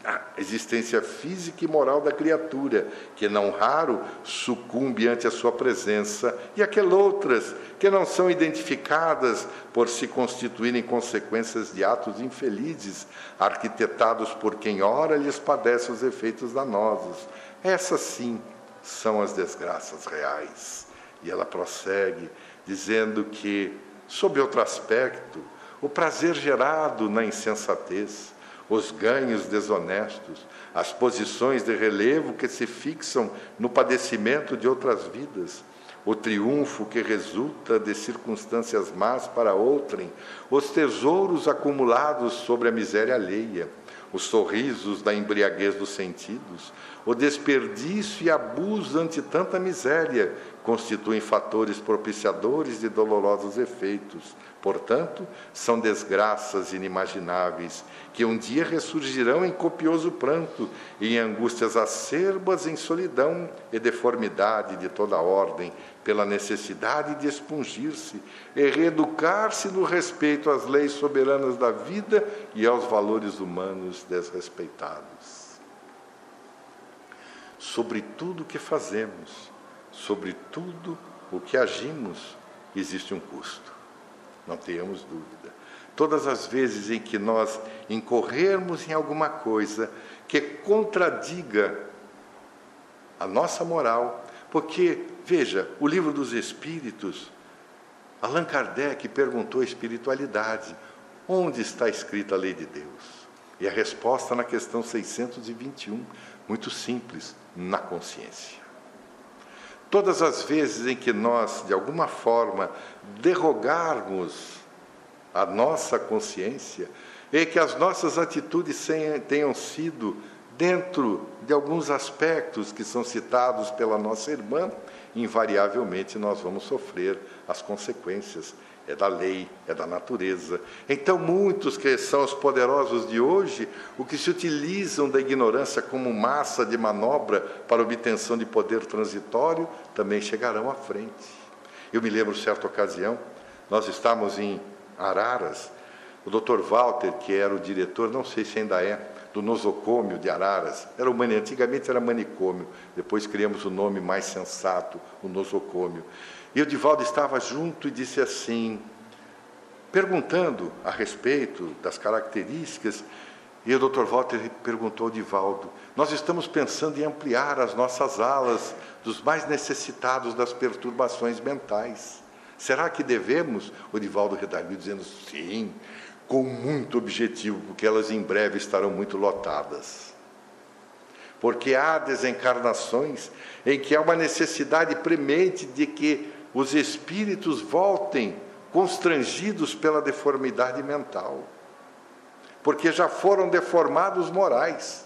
a existência física e moral da criatura, que não raro sucumbe ante a sua presença, e aquelas outras que não são identificadas por se constituírem consequências de atos infelizes, arquitetados por quem ora lhes padece os efeitos danosos. Essas sim são as desgraças reais. E ela prossegue dizendo que, sob outro aspecto, o prazer gerado na insensatez, os ganhos desonestos, as posições de relevo que se fixam no padecimento de outras vidas, o triunfo que resulta de circunstâncias más para outrem, os tesouros acumulados sobre a miséria alheia, os sorrisos da embriaguez dos sentidos, o desperdício e abuso ante tanta miséria constituem fatores propiciadores de dolorosos efeitos. Portanto, são desgraças inimagináveis que um dia ressurgirão em copioso pranto e em angústias acerbas, em solidão e deformidade de toda ordem, pela necessidade de expungir-se e reeducar-se no respeito às leis soberanas da vida e aos valores humanos desrespeitados. Sobre tudo o que fazemos, sobre tudo o que agimos, existe um custo, não tenhamos dúvida. Todas as vezes em que nós incorrermos em alguma coisa que contradiga a nossa moral, porque, veja, o livro dos Espíritos, Allan Kardec perguntou a espiritualidade: onde está escrita a lei de Deus? E a resposta na questão 621, muito simples: na consciência. Todas as vezes em que nós, de alguma forma, derrogarmos a nossa consciência e que as nossas atitudes tenham sido dentro de alguns aspectos que são citados pela nossa irmã, invariavelmente nós vamos sofrer as consequências é da lei, é da natureza. Então, muitos que são os poderosos de hoje, o que se utilizam da ignorância como massa de manobra para obtenção de poder transitório, também chegarão à frente. Eu me lembro, certa ocasião, nós estávamos em Araras O Dr. Walter, que era o diretor, não sei se ainda é, do nosocômio de Araras, era mani... antigamente era manicômio, depois criamos o nome mais sensato, o nosocômio. E o Divaldo estava junto e disse assim, perguntando a respeito das características, e o Dr. Walter perguntou ao Divaldo: Nós estamos pensando em ampliar as nossas alas dos mais necessitados das perturbações mentais. Será que devemos? O Divaldo redarguiu dizendo: Sim, com muito objetivo, porque elas em breve estarão muito lotadas. Porque há desencarnações em que há uma necessidade premente de que os espíritos voltem constrangidos pela deformidade mental. Porque já foram deformados morais.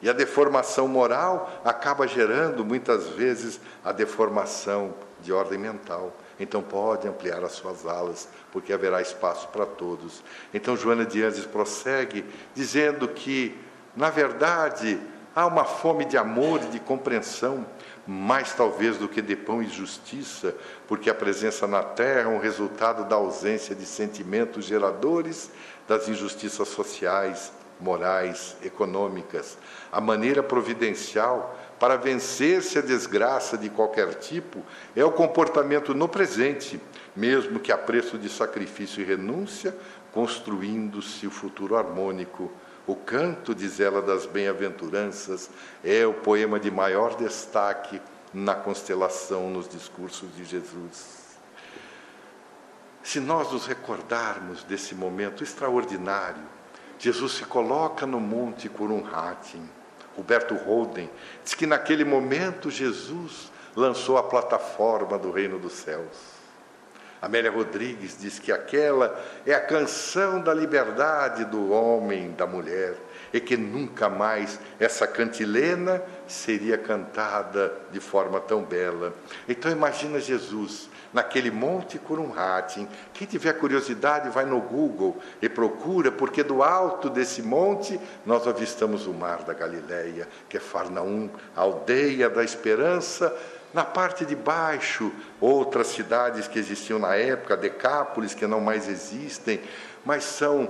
E a deformação moral acaba gerando, muitas vezes, a deformação de ordem mental. Então pode ampliar as suas alas, porque haverá espaço para todos. Então Joana de Anjos prossegue dizendo que, na verdade, há uma fome de amor e de compreensão, mais talvez do que de pão e justiça, porque a presença na terra é um resultado da ausência de sentimentos geradores das injustiças sociais, morais, econômicas. A maneira providencial para vencer-se a desgraça de qualquer tipo é o comportamento no presente, mesmo que a preço de sacrifício e renúncia, construindo-se o futuro harmônico. O canto, diz ela, das bem-aventuranças é o poema de maior destaque na constelação nos discursos de Jesus. Se nós nos recordarmos desse momento extraordinário, Jesus se coloca no Monte Curumhatim Roberto Holden, diz que naquele momento Jesus lançou a plataforma do reino dos céus. Amélia Rodrigues diz que aquela é a canção da liberdade do homem, da mulher, e que nunca mais essa cantilena seria cantada de forma tão bela. Então imagina Jesus naquele monte Curumhatim. Quem tiver curiosidade, vai no Google e procura, porque do alto desse monte nós avistamos o mar da Galileia, que é Farnaum, a aldeia da esperança. Na parte de baixo, outras cidades que existiam na época, Decápolis, que não mais existem, mas são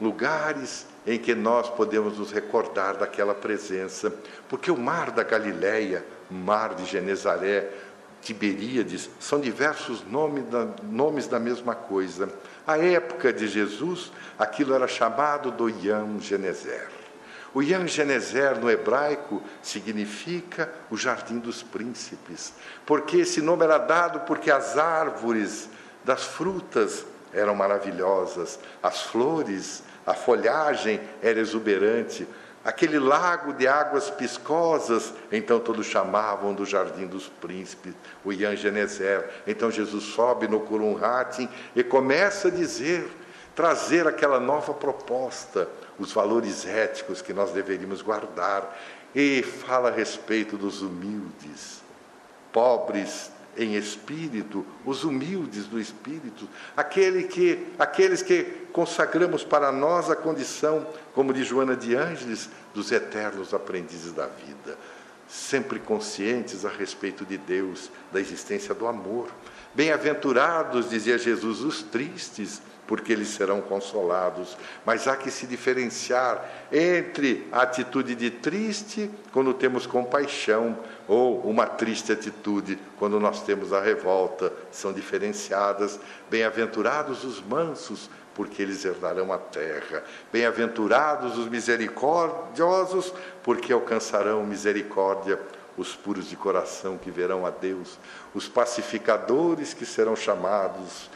lugares em que nós podemos nos recordar daquela presença, porque o mar da Galileia, mar de Genezaré, Tiberíades, são diversos nomes da, nomes da mesma coisa. A época de Jesus, aquilo era chamado do Yam Genezer. O Yam Genezer no hebraico significa o jardim dos príncipes, porque esse nome era dado porque as árvores das frutas eram maravilhosas, as flores, a folhagem era exuberante, aquele lago de águas piscosas, então todos chamavam do Jardim dos Príncipes, o Ian Genezer. Então Jesus sobe no Kurum e começa a dizer, trazer aquela nova proposta, os valores éticos que nós deveríamos guardar, e fala a respeito dos humildes, pobres em espírito, os humildes do espírito, aquele que, aqueles que consagramos para nós a condição, como de Joana de Ângeles, dos eternos aprendizes da vida, sempre conscientes a respeito de Deus, da existência do amor. Bem-aventurados, dizia Jesus, os tristes, porque eles serão consolados. Mas há que se diferenciar entre a atitude de triste, quando temos compaixão, ou uma triste atitude, quando nós temos a revolta. São diferenciadas. Bem-aventurados os mansos, porque eles herdarão a terra. Bem-aventurados os misericordiosos, porque alcançarão misericórdia os puros de coração que verão a Deus, os pacificadores que serão chamados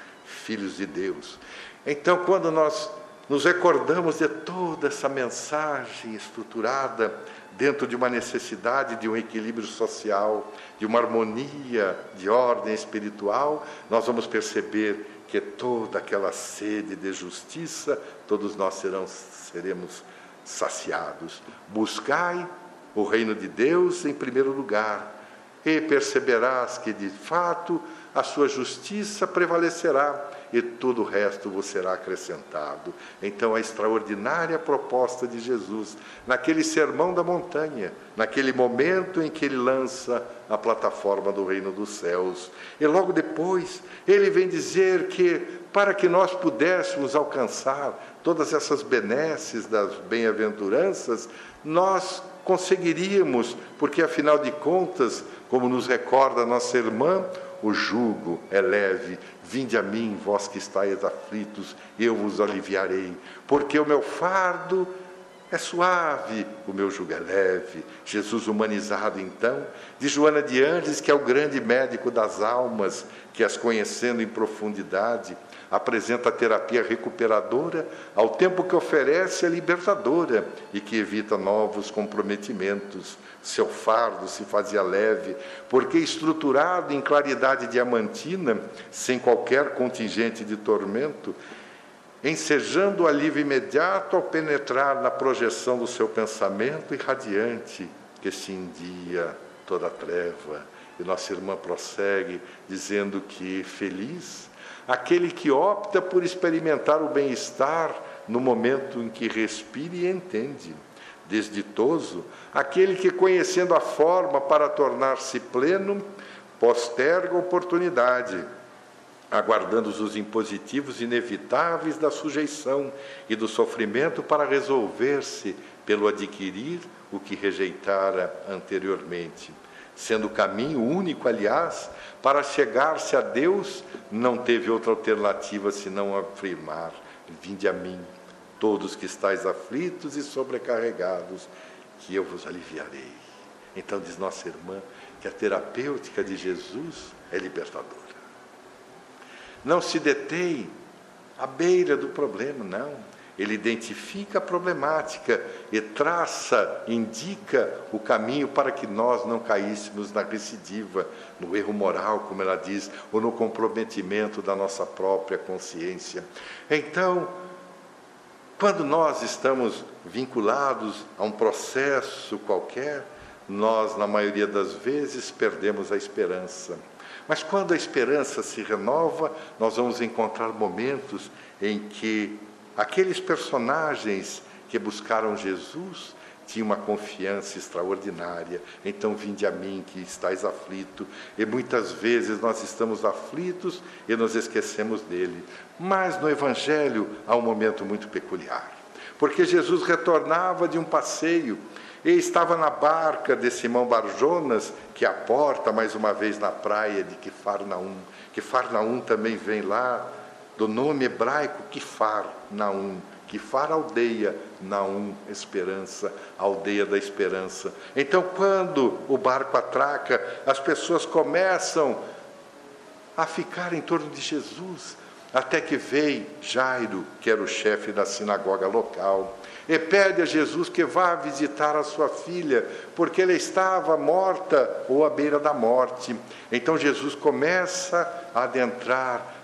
filhos de Deus. Então, quando nós nos recordamos de toda essa mensagem estruturada dentro de uma necessidade de um equilíbrio social, de uma harmonia de ordem espiritual, nós vamos perceber que toda aquela sede de justiça, todos nós serão, seremos saciados. Buscai o reino de Deus em primeiro lugar, e perceberás que de fato a sua justiça prevalecerá e todo o resto vos será acrescentado. Então, a extraordinária proposta de Jesus, naquele sermão da montanha, naquele momento em que ele lança a plataforma do reino dos céus. E logo depois, ele vem dizer que para que nós pudéssemos alcançar todas essas benesses das bem-aventuranças, nós conseguiríamos, porque afinal de contas, como nos recorda nossa irmã, o jugo é leve, vinde a mim, vós que estáis aflitos, eu vos aliviarei, porque o meu fardo é suave, o meu jugo é leve. Jesus humanizado, então, de Joana de Andes, que é o grande médico das almas, que as conhecendo em profundidade, apresenta a terapia recuperadora, ao tempo que oferece a libertadora e que evita novos comprometimentos. Seu fardo se fazia leve, porque estruturado em claridade diamantina, sem qualquer contingente de tormento, ensejando o alívio imediato ao penetrar na projeção do seu pensamento irradiante, que cindia toda a treva. E nossa irmã prossegue dizendo que feliz aquele que opta por experimentar o bem-estar no momento em que respira e entende. Desditoso, aquele que, conhecendo a forma para tornar-se pleno, posterga a oportunidade, aguardando os impositivos inevitáveis da sujeição e do sofrimento para resolver-se pelo adquirir o que rejeitara anteriormente. Sendo o caminho único, aliás, para chegar-se a Deus, não teve outra alternativa senão afirmar: Vinde a mim, todos que estáis aflitos e sobrecarregados, que eu vos aliviarei. Então, diz nossa irmã, que a terapêutica de Jesus é libertadora. Não se detém à beira do problema, não. Ele identifica a problemática e traça, indica o caminho para que nós não caíssemos na recidiva, no erro moral, como ela diz, ou no comprometimento da nossa própria consciência. Então, quando nós estamos vinculados a um processo qualquer, nós, na maioria das vezes, perdemos a esperança. Mas quando a esperança se renova, nós vamos encontrar momentos em que aqueles personagens que buscaram Jesus tinham uma confiança extraordinária. Então, vinde a mim que estáis aflito. E muitas vezes nós estamos aflitos e nos esquecemos dele. Mas no Evangelho há um momento muito peculiar. Porque Jesus retornava de um passeio e estava na barca de Simão Barjonas, que aporta mais uma vez na praia de Kifarnaum. Kifarnaum também vem lá do nome hebraico Kifar Naum. Kifar aldeia, Naum esperança, aldeia da esperança. Então, quando o barco atraca, as pessoas começam a ficar em torno de Jesus, até que veio Jairo, que era o chefe da sinagoga local, e pede a Jesus que vá visitar a sua filha, porque ela estava morta ou à beira da morte. Então Jesus começa a adentrar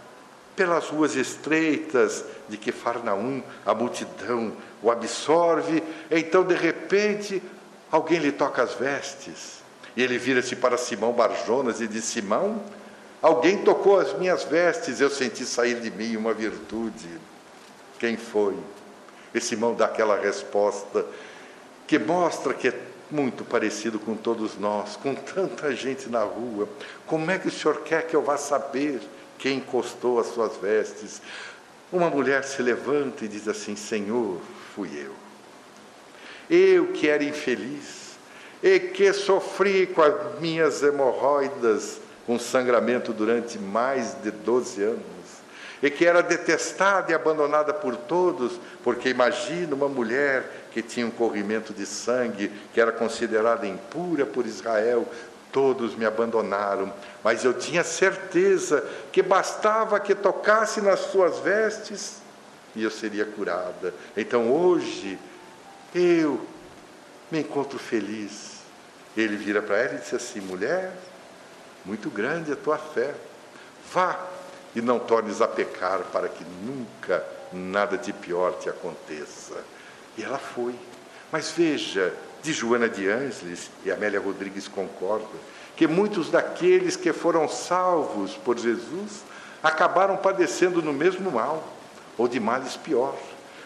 pelas ruas estreitas de Quefarnaum, a multidão o absorve, então de repente alguém lhe toca as vestes. E ele vira-se para Simão Barjonas e diz: Simão, alguém tocou as minhas vestes, eu senti sair de mim uma virtude. Quem foi? E Simão dá aquela resposta que mostra que é muito parecido com todos nós, com tanta gente na rua. Como é que o senhor quer que eu vá saber quem encostou as suas vestes? Uma mulher se levanta e diz assim: Senhor, fui eu. Eu que era infeliz e que sofri com as minhas hemorroidas, com sangramento durante mais de 12 anos e que era detestada e abandonada por todos, porque imagina uma mulher que tinha um corrimento de sangue, que era considerada impura por Israel, todos me abandonaram, mas eu tinha certeza que bastava que tocasse nas suas vestes e eu seria curada. Então hoje eu me encontro feliz. Ele vira para ela e disse assim: mulher, muito grande a tua fé, vá e não tornes a pecar para que nunca nada de pior te aconteça. E ela foi. Mas veja, de Joana de Ângeles, e Amélia Rodrigues concorda, que muitos daqueles que foram salvos por Jesus acabaram padecendo no mesmo mal, ou de males pior.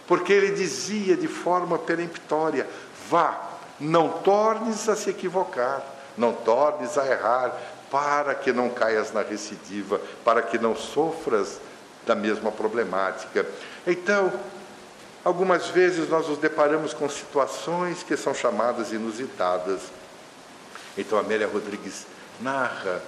Porque ele dizia de forma peremptória: vá, não tornes a se equivocar, não tornes a errar, para que não caias na recidiva, para que não sofras da mesma problemática. Então, algumas vezes nós nos deparamos com situações que são chamadas inusitadas. Então, Amélia Rodrigues narra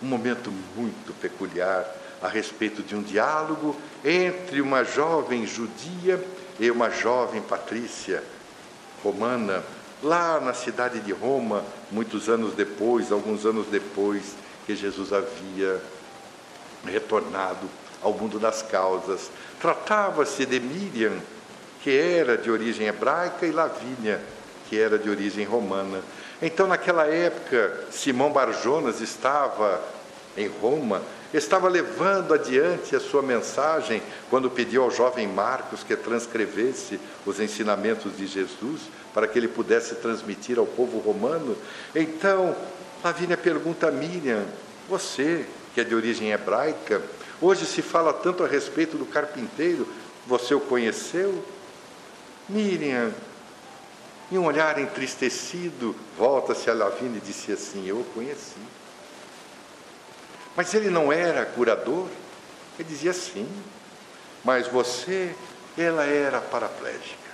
um momento muito peculiar a respeito de um diálogo entre uma jovem judia e uma jovem patrícia romana, lá na cidade de Roma, muitos anos depois, alguns anos depois que Jesus havia retornado ao mundo das causas. Tratava-se de Miriam, que era de origem hebraica, e Lavínia, que era de origem romana. Então, naquela época, Simão Barjonas estava em Roma, estava levando adiante a sua mensagem quando pediu ao jovem Marcos que transcrevesse os ensinamentos de Jesus para que ele pudesse transmitir ao povo romano. Então, Lavínia pergunta a Miriam: Você, que é de origem hebraica, hoje se fala tanto a respeito do carpinteiro, você o conheceu? Miriam, em um olhar entristecido, volta-se a Lavínia e disse assim: Eu o conheci. Mas ele não era curador? Ele dizia sim. Mas você, ela era paraplégica.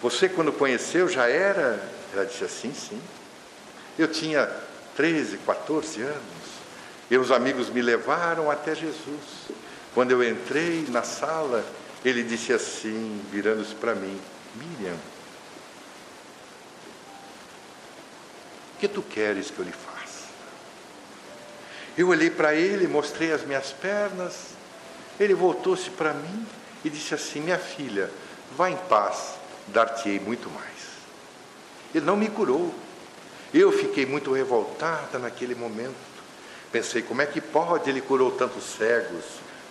Você, quando conheceu, já era? Ela disse assim, sim. Eu tinha 13, 14 anos. E os amigos me levaram até Jesus. Quando eu entrei na sala, ele disse assim, virando-se para mim: Miriam, o que tu queres que eu lhe faça? Eu olhei para ele, mostrei as minhas pernas. Ele voltou-se para mim e disse assim: Minha filha, vá em paz, dar-te-ei muito mais. Ele não me curou. Eu fiquei muito revoltada naquele momento. Pensei: como é que pode? Ele curou tantos cegos,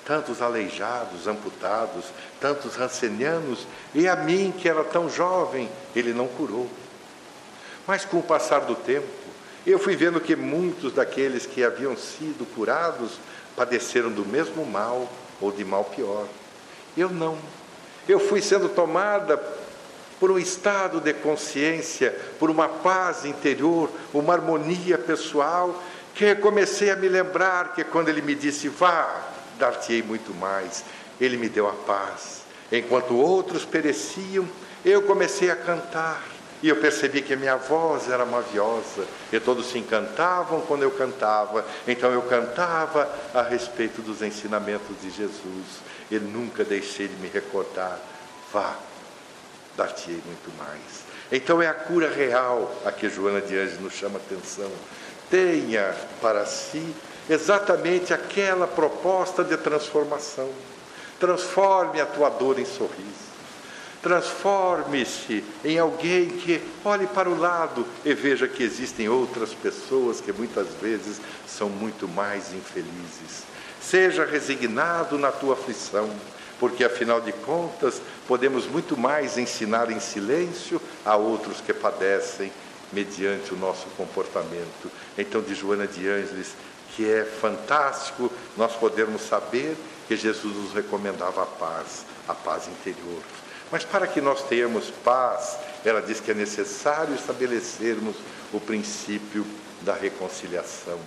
tantos aleijados, amputados, tantos rancenianos, e a mim, que era tão jovem, ele não curou. Mas com o passar do tempo, eu fui vendo que muitos daqueles que haviam sido curados padeceram do mesmo mal ou de mal pior. Eu não. Eu fui sendo tomada por um estado de consciência, por uma paz interior, uma harmonia pessoal, que comecei a me lembrar que quando ele me disse, vá, dar-te-ei muito mais, ele me deu a paz. Enquanto outros pereciam, eu comecei a cantar e eu percebi que a minha voz era maviosa, e todos se encantavam quando eu cantava. Então eu cantava a respeito dos ensinamentos de Jesus, e nunca deixei de me recordar: vá, dar-te-ei muito mais. Então é a cura real a que Joana de Anjos nos chama atenção. Tenha para si exatamente aquela proposta de transformação. Transforme a tua dor em sorriso Transforme-se em alguém que olhe para o lado e veja que existem outras pessoas que muitas vezes são muito mais infelizes. Seja resignado na tua aflição, porque afinal de contas podemos muito mais ensinar em silêncio a outros que padecem mediante o nosso comportamento. Então, de Joana de Ângeles, que é fantástico nós podermos saber que Jesus nos recomendava a paz, a paz interior. Mas para que nós tenhamos paz, ela diz que é necessário estabelecermos o princípio da reconciliação.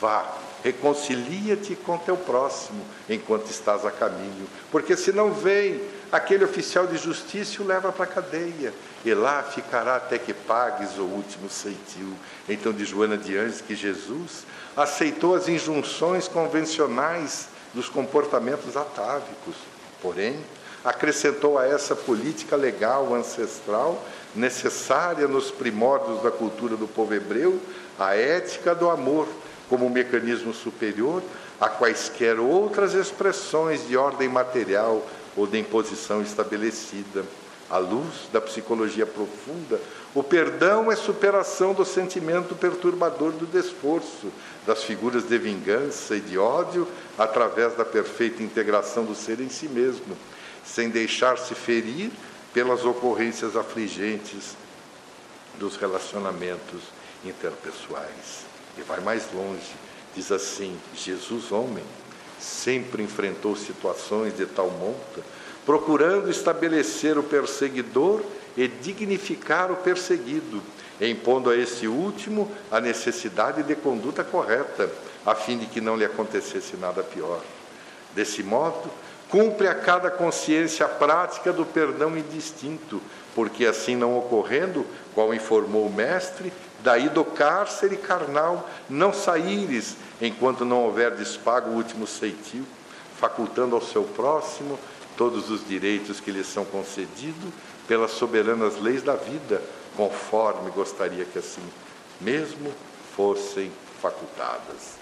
Vá, reconcilia-te com teu próximo enquanto estás a caminho, porque se não vem, aquele oficial de justiça o leva para a cadeia, e lá ficará até que pagues o último ceitil. Então, de Joana de Anjos, que Jesus aceitou as injunções convencionais dos comportamentos atávicos, porém, acrescentou a essa política legal ancestral necessária nos primórdios da cultura do povo hebreu a ética do amor como um mecanismo superior a quaisquer outras expressões de ordem material ou de imposição estabelecida. À luz da psicologia profunda, o perdão é superação do sentimento perturbador do desforço, das figuras de vingança e de ódio, através da perfeita integração do ser em si mesmo sem deixar-se ferir pelas ocorrências afligentes dos relacionamentos interpessoais. E vai mais longe, diz assim: Jesus, homem, sempre enfrentou situações de tal monta, procurando estabelecer o perseguidor e dignificar o perseguido, impondo a esse último a necessidade de conduta correta, a fim de que não lhe acontecesse nada pior. Desse modo, cumpre a cada consciência a prática do perdão indistinto, porque assim não ocorrendo, qual informou o Mestre, daí do cárcere carnal não saíres, enquanto não houver despago o último ceitil, facultando ao seu próximo todos os direitos que lhe são concedidos pelas soberanas leis da vida, conforme gostaria que assim mesmo fossem facultadas.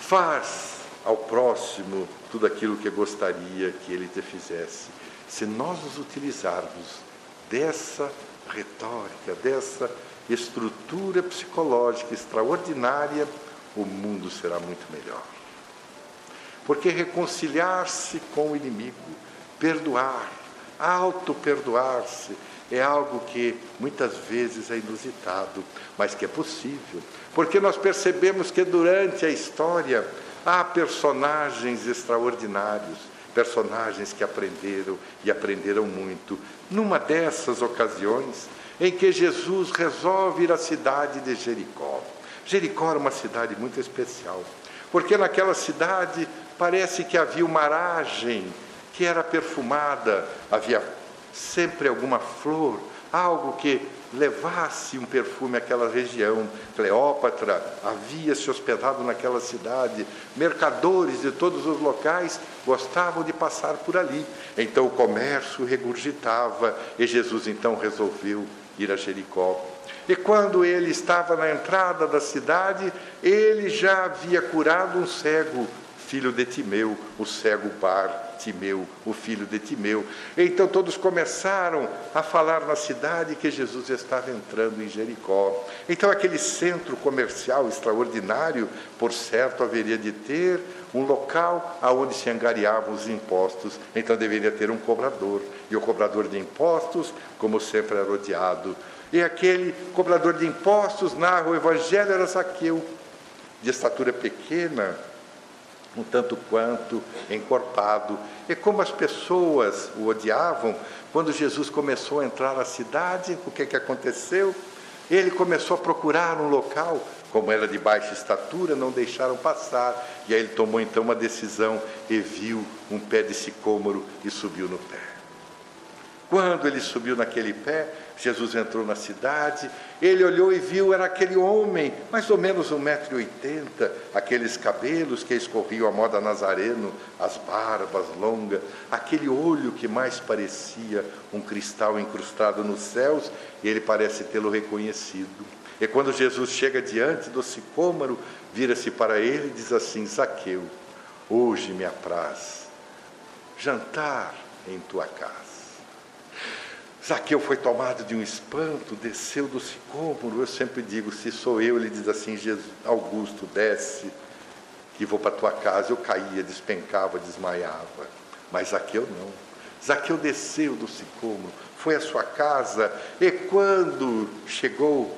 Faz ao próximo tudo aquilo que gostaria que ele te fizesse. Se nós nos utilizarmos dessa retórica, dessa estrutura psicológica extraordinária, o mundo será muito melhor. Porque reconciliar-se com o inimigo, perdoar, auto-perdoar-se, é algo que muitas vezes é inusitado, mas que é possível. Porque nós percebemos que durante a história há personagens extraordinários, personagens que aprenderam e aprenderam muito. Numa dessas ocasiões em que Jesus resolve ir à cidade de Jericó. Jericó era uma cidade muito especial, porque naquela cidade parece que havia uma aragem que era perfumada, havia sempre alguma flor, algo que levasse um perfume àquela região. Cleópatra havia se hospedado naquela cidade, mercadores de todos os locais gostavam de passar por ali. Então o comércio regurgitava e Jesus então resolveu ir a Jericó. E quando ele estava na entrada da cidade, ele já havia curado um cego, filho de Timeu, o cego Bar Timeu, o filho de Timeu. Então todos começaram a falar na cidade que Jesus estava entrando em Jericó. Então aquele centro comercial extraordinário, por certo, haveria de ter um local aonde se angariavam os impostos. Então deveria ter um cobrador. E o cobrador de impostos, como sempre, era odiado. E aquele cobrador de impostos, narra o Evangelho, era Zaqueu, de estatura pequena, um tanto quanto encorpado. E como as pessoas o odiavam, quando Jesus começou a entrar na cidade, o que, que aconteceu? Ele começou a procurar um local, como era de baixa estatura, não deixaram passar. E aí ele tomou então uma decisão e viu um pé de sicômoro e subiu no pé. Quando ele subiu naquele pé, Jesus entrou na cidade, ele olhou e viu, era aquele homem, mais ou menos 1,80m, aqueles cabelos que escorriam a moda nazareno, as barbas longas, aquele olho que mais parecia um cristal incrustado nos céus, e ele parece tê-lo reconhecido. E quando Jesus chega diante do sicômoro, vira-se para ele e diz assim: Zaqueu, hoje me apraz jantar em tua casa. Zaqueu foi tomado de um espanto, desceu do sicômoro. Eu sempre digo: se sou eu, ele diz assim: Jesus, Augusto, desce, que vou para tua casa. Eu caía, despencava, desmaiava. Mas Zaqueu não. Zaqueu desceu do sicômoro, foi à sua casa, e quando chegou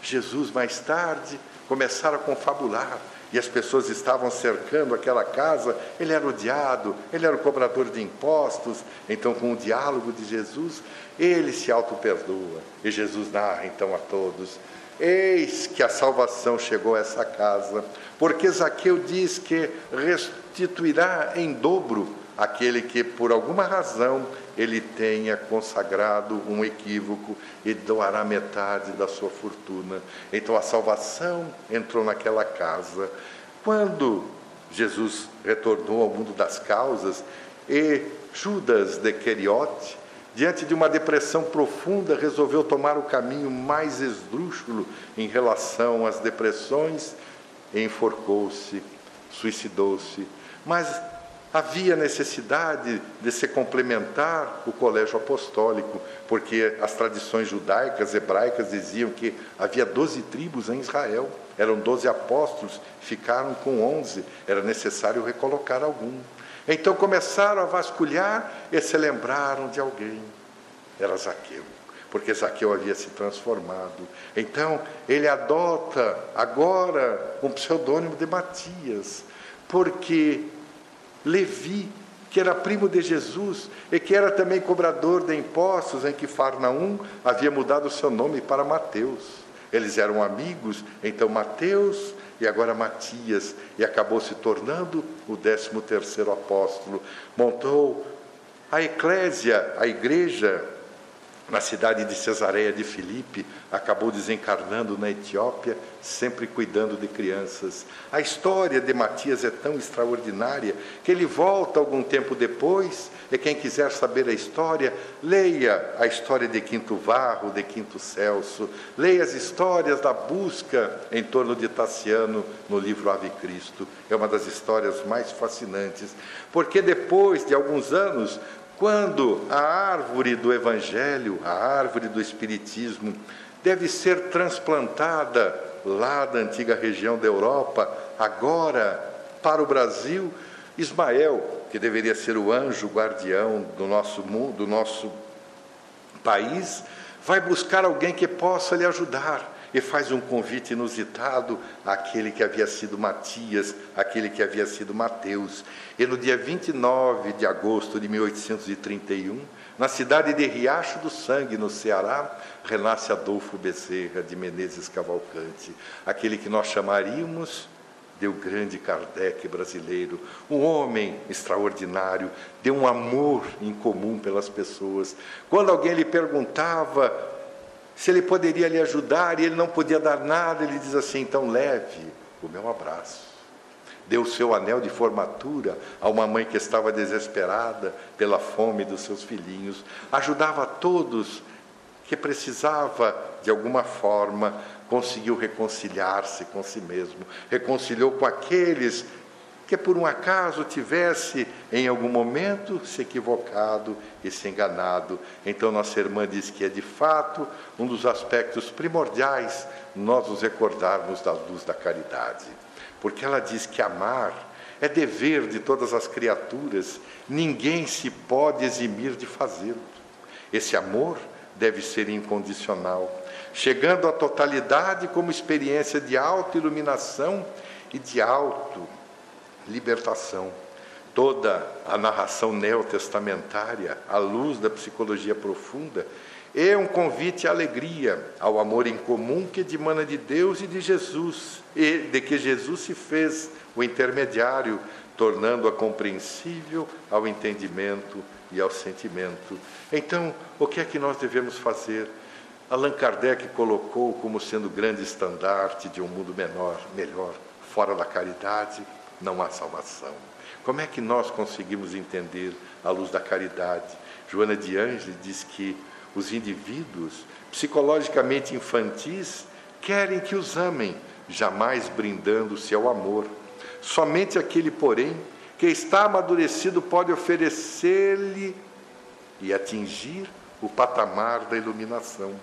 Jesus mais tarde, começaram a confabular e as pessoas estavam cercando aquela casa, ele era odiado, ele era o cobrador de impostos. Então, com o diálogo de Jesus, ele se auto-perdoa. E Jesus narra então a todos: Eis que a salvação chegou a essa casa, porque Zaqueu diz que restituirá em dobro aquele que, por alguma razão, ele tenha consagrado um equívoco e doará metade da sua fortuna. Então a salvação entrou naquela casa. Quando Jesus retornou ao mundo das causas e Judas de Queriote, diante de uma depressão profunda, resolveu tomar o caminho mais esdrúxulo em relação às depressões, enforcou-se, suicidou-se. Mas Havia necessidade de se complementar o colégio apostólico, porque as tradições judaicas, hebraicas, diziam que havia doze tribos em Israel, eram doze apóstolos, ficaram com onze, era necessário recolocar algum. Então começaram a vasculhar e se lembraram de alguém, era Zaqueu. porque Zaqueu havia se transformado. Então, ele adota agora um pseudônimo de Matias, porque Levi, que era primo de Jesus e que era também cobrador de impostos, em que Farnaum havia mudado o seu nome para Mateus. Eles eram amigos, então Mateus e agora Matias, e acabou se tornando o décimo terceiro apóstolo. Montou a eclésia, a igreja, na cidade de Cesareia de Filipe, acabou desencarnando na Etiópia, sempre cuidando de crianças. A história de Matias é tão extraordinária que ele volta algum tempo depois, e quem quiser saber a história, leia a história de Quinto Varro, de Quinto Celso, leia as histórias da busca em torno de Tassiano no livro Ave Cristo. É uma das histórias mais fascinantes, porque depois de alguns anos, quando a árvore do Evangelho, a árvore do Espiritismo, deve ser transplantada lá da antiga região da Europa, agora para o Brasil, Ismael, que deveria ser o anjo guardião do nosso mundo, do nosso país, vai buscar alguém que possa lhe ajudar e faz um convite inusitado àquele que havia sido Matias, àquele que havia sido Mateus. E no dia 29 de agosto de 1831, na cidade de Riacho do Sangue, no Ceará, renasce Adolfo Bezerra de Menezes Cavalcante, aquele que nós chamaríamos de o grande Kardec brasileiro, um homem extraordinário, de um amor incomum pelas pessoas. Quando alguém lhe perguntava se ele poderia lhe ajudar e ele não podia dar nada, ele diz assim: então leve o meu abraço. Deu seu anel de formatura a uma mãe que estava desesperada pela fome dos seus filhinhos. Ajudava a todos que precisava, de alguma forma, conseguiu reconciliar-se com si mesmo, reconciliou com aqueles que por um acaso tivesse em algum momento se equivocado e se enganado. Então nossa irmã diz que é de fato um dos aspectos primordiais nós nos recordarmos da luz da caridade. Porque ela diz que amar é dever de todas as criaturas, ninguém se pode eximir de fazê-lo. Esse amor deve ser incondicional, chegando à totalidade como experiência de autoiluminação e de auto libertação. Toda a narração neotestamentária, à luz da psicologia profunda, é um convite à alegria, ao amor em comum que dimana de Deus e de Jesus, e de que Jesus se fez o intermediário, tornando-a compreensível ao entendimento e ao sentimento. Então, o que é que nós devemos fazer? Allan Kardec colocou como sendo grande estandarte de um mundo menor, melhor, fora da caridade, não há salvação. Como é que nós conseguimos entender a luz da caridade? Joana de Ângeles diz que os indivíduos psicologicamente infantis querem que os amem, jamais brindando-se ao amor. Somente aquele, porém, que está amadurecido pode oferecer-lhe e atingir o patamar da iluminação,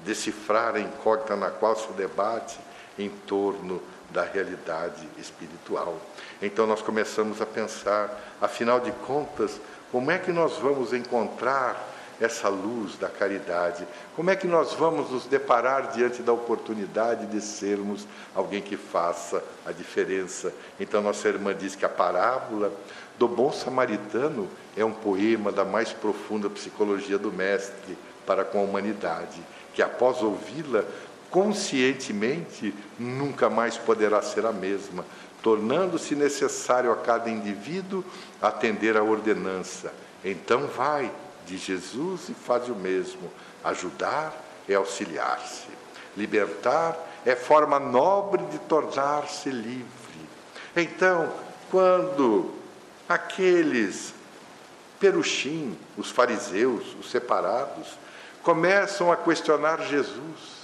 decifrar a incógnita na qual se debate em torno da realidade espiritual. Então nós começamos a pensar, afinal de contas, como é que nós vamos encontrar essa luz da caridade? Como é que nós vamos nos deparar diante da oportunidade de sermos alguém que faça a diferença? Então, nossa irmã diz que a parábola do bom samaritano é um poema da mais profunda psicologia do Mestre para com a humanidade, que após ouvi-la, conscientemente nunca mais poderá ser a mesma, tornando-se necessário a cada indivíduo atender à ordenança. Então vai de Jesus e faz o mesmo. Ajudar é auxiliar-se. Libertar é forma nobre de tornar-se livre. Então, quando aqueles peruchim, os fariseus, os separados, começam a questionar Jesus,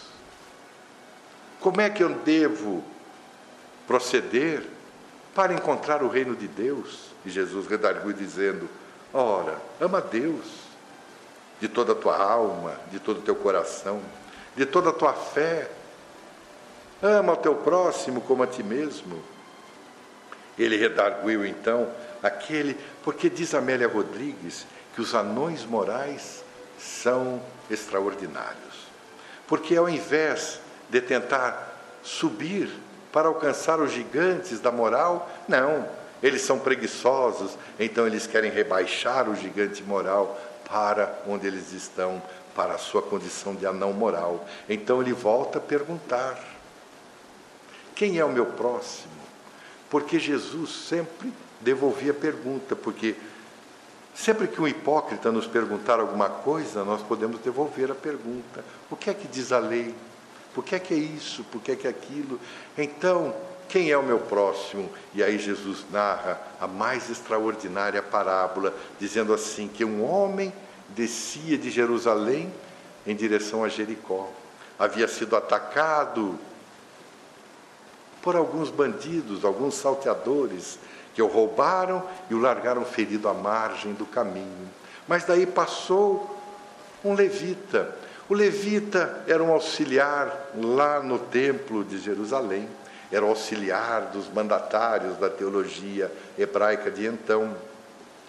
como é que eu devo proceder para encontrar o reino de Deus? E Jesus redarguiu dizendo: Ora, ama Deus de toda a tua alma, de todo o teu coração, de toda a tua fé. Ama o teu próximo como a ti mesmo. Ele redarguiu então aquele, porque diz Amélia Rodrigues que os anões morais são extraordinários. Porque ao invés de tentar subir para alcançar os gigantes da moral, não, eles são preguiçosos, então eles querem rebaixar o gigante moral para onde eles estão, para a sua condição de anão moral. Então ele volta a perguntar: quem é o meu próximo? Porque Jesus sempre devolvia a pergunta, porque sempre que um hipócrita nos perguntar alguma coisa, nós podemos devolver a pergunta: o que é que diz a lei? Por que é que é isso? Por que é que é aquilo? Então, quem é o meu próximo? E aí Jesus narra a mais extraordinária parábola, dizendo assim: que um homem descia de Jerusalém em direção a Jericó. Havia sido atacado por alguns bandidos, alguns salteadores, que o roubaram e o largaram ferido à margem do caminho. Mas daí passou um levita. O levita era um auxiliar lá no templo de Jerusalém era auxiliar dos mandatários da teologia hebraica de então.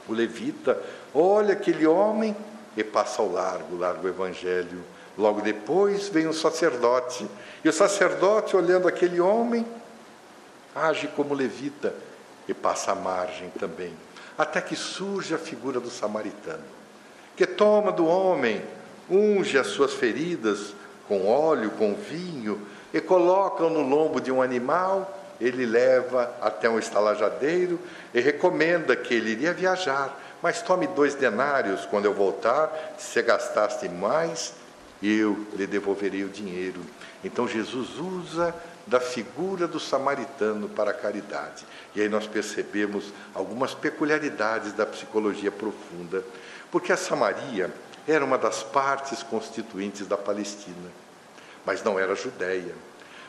O levita olha aquele homem e passa ao largo, largo o evangelho. Logo depois vem o sacerdote, e o sacerdote, olhando aquele homem, age como levita e passa à margem também. Até que surge a figura do samaritano, que toma do homem, unge as suas feridas com óleo, com vinho, e colocam no lombo de um animal, ele leva até um estalajadeiro e recomenda que ele iria viajar, mas tome dois denários quando eu voltar, se gastaste mais, eu lhe devolverei o dinheiro. Então Jesus usa da figura do samaritano para a caridade. E aí nós percebemos algumas peculiaridades da psicologia profunda, porque a Samaria era uma das partes constituintes da Palestina mas não era Judéia.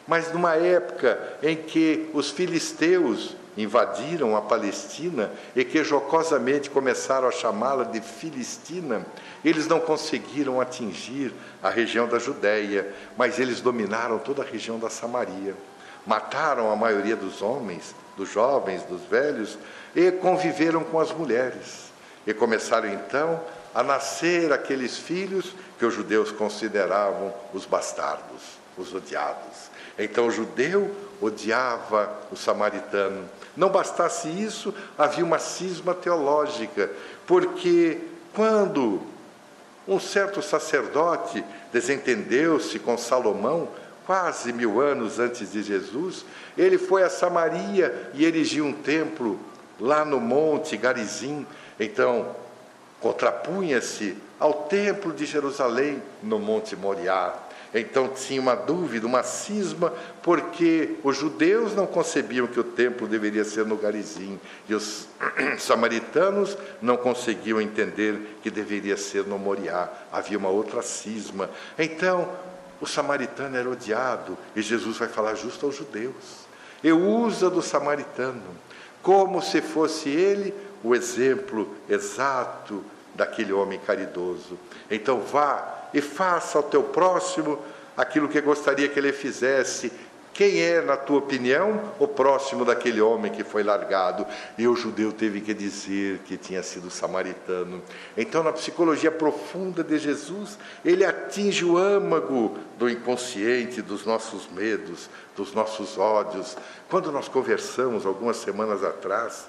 Mas numa época em que os filisteus invadiram a Palestina e que jocosamente começaram a chamá-la de Filistina, eles não conseguiram atingir a região da Judéia, mas eles dominaram toda a região da Samaria. Mataram a maioria dos homens, dos jovens, dos velhos e conviveram com as mulheres. E começaram então a nascer aqueles filhos que os judeus consideravam os bastardos, os odiados. Então o judeu odiava o samaritano. Não bastasse isso, havia uma cisma teológica, porque quando um certo sacerdote desentendeu-se com Salomão, quase mil anos antes de Jesus, ele foi a Samaria e erigiu um templo lá no monte Garizim. Então, contrapunha-se ao templo de Jerusalém no Monte Moriá. Então tinha uma dúvida, uma cisma, porque os judeus não concebiam que o templo deveria ser no Garizim e os samaritanos não conseguiam entender que deveria ser no Moriá. Havia uma outra cisma. Então, o samaritano era odiado e Jesus vai falar justo aos judeus. E usa do samaritano como se fosse ele o exemplo exato daquele homem caridoso. Então vá e faça ao teu próximo aquilo que gostaria que ele fizesse. Quem é, na tua opinião, o próximo daquele homem que foi largado? E o judeu teve que dizer que tinha sido samaritano. Então, na psicologia profunda de Jesus, ele atinge o âmago do inconsciente, dos nossos medos, dos nossos ódios. Quando nós conversamos algumas semanas atrás,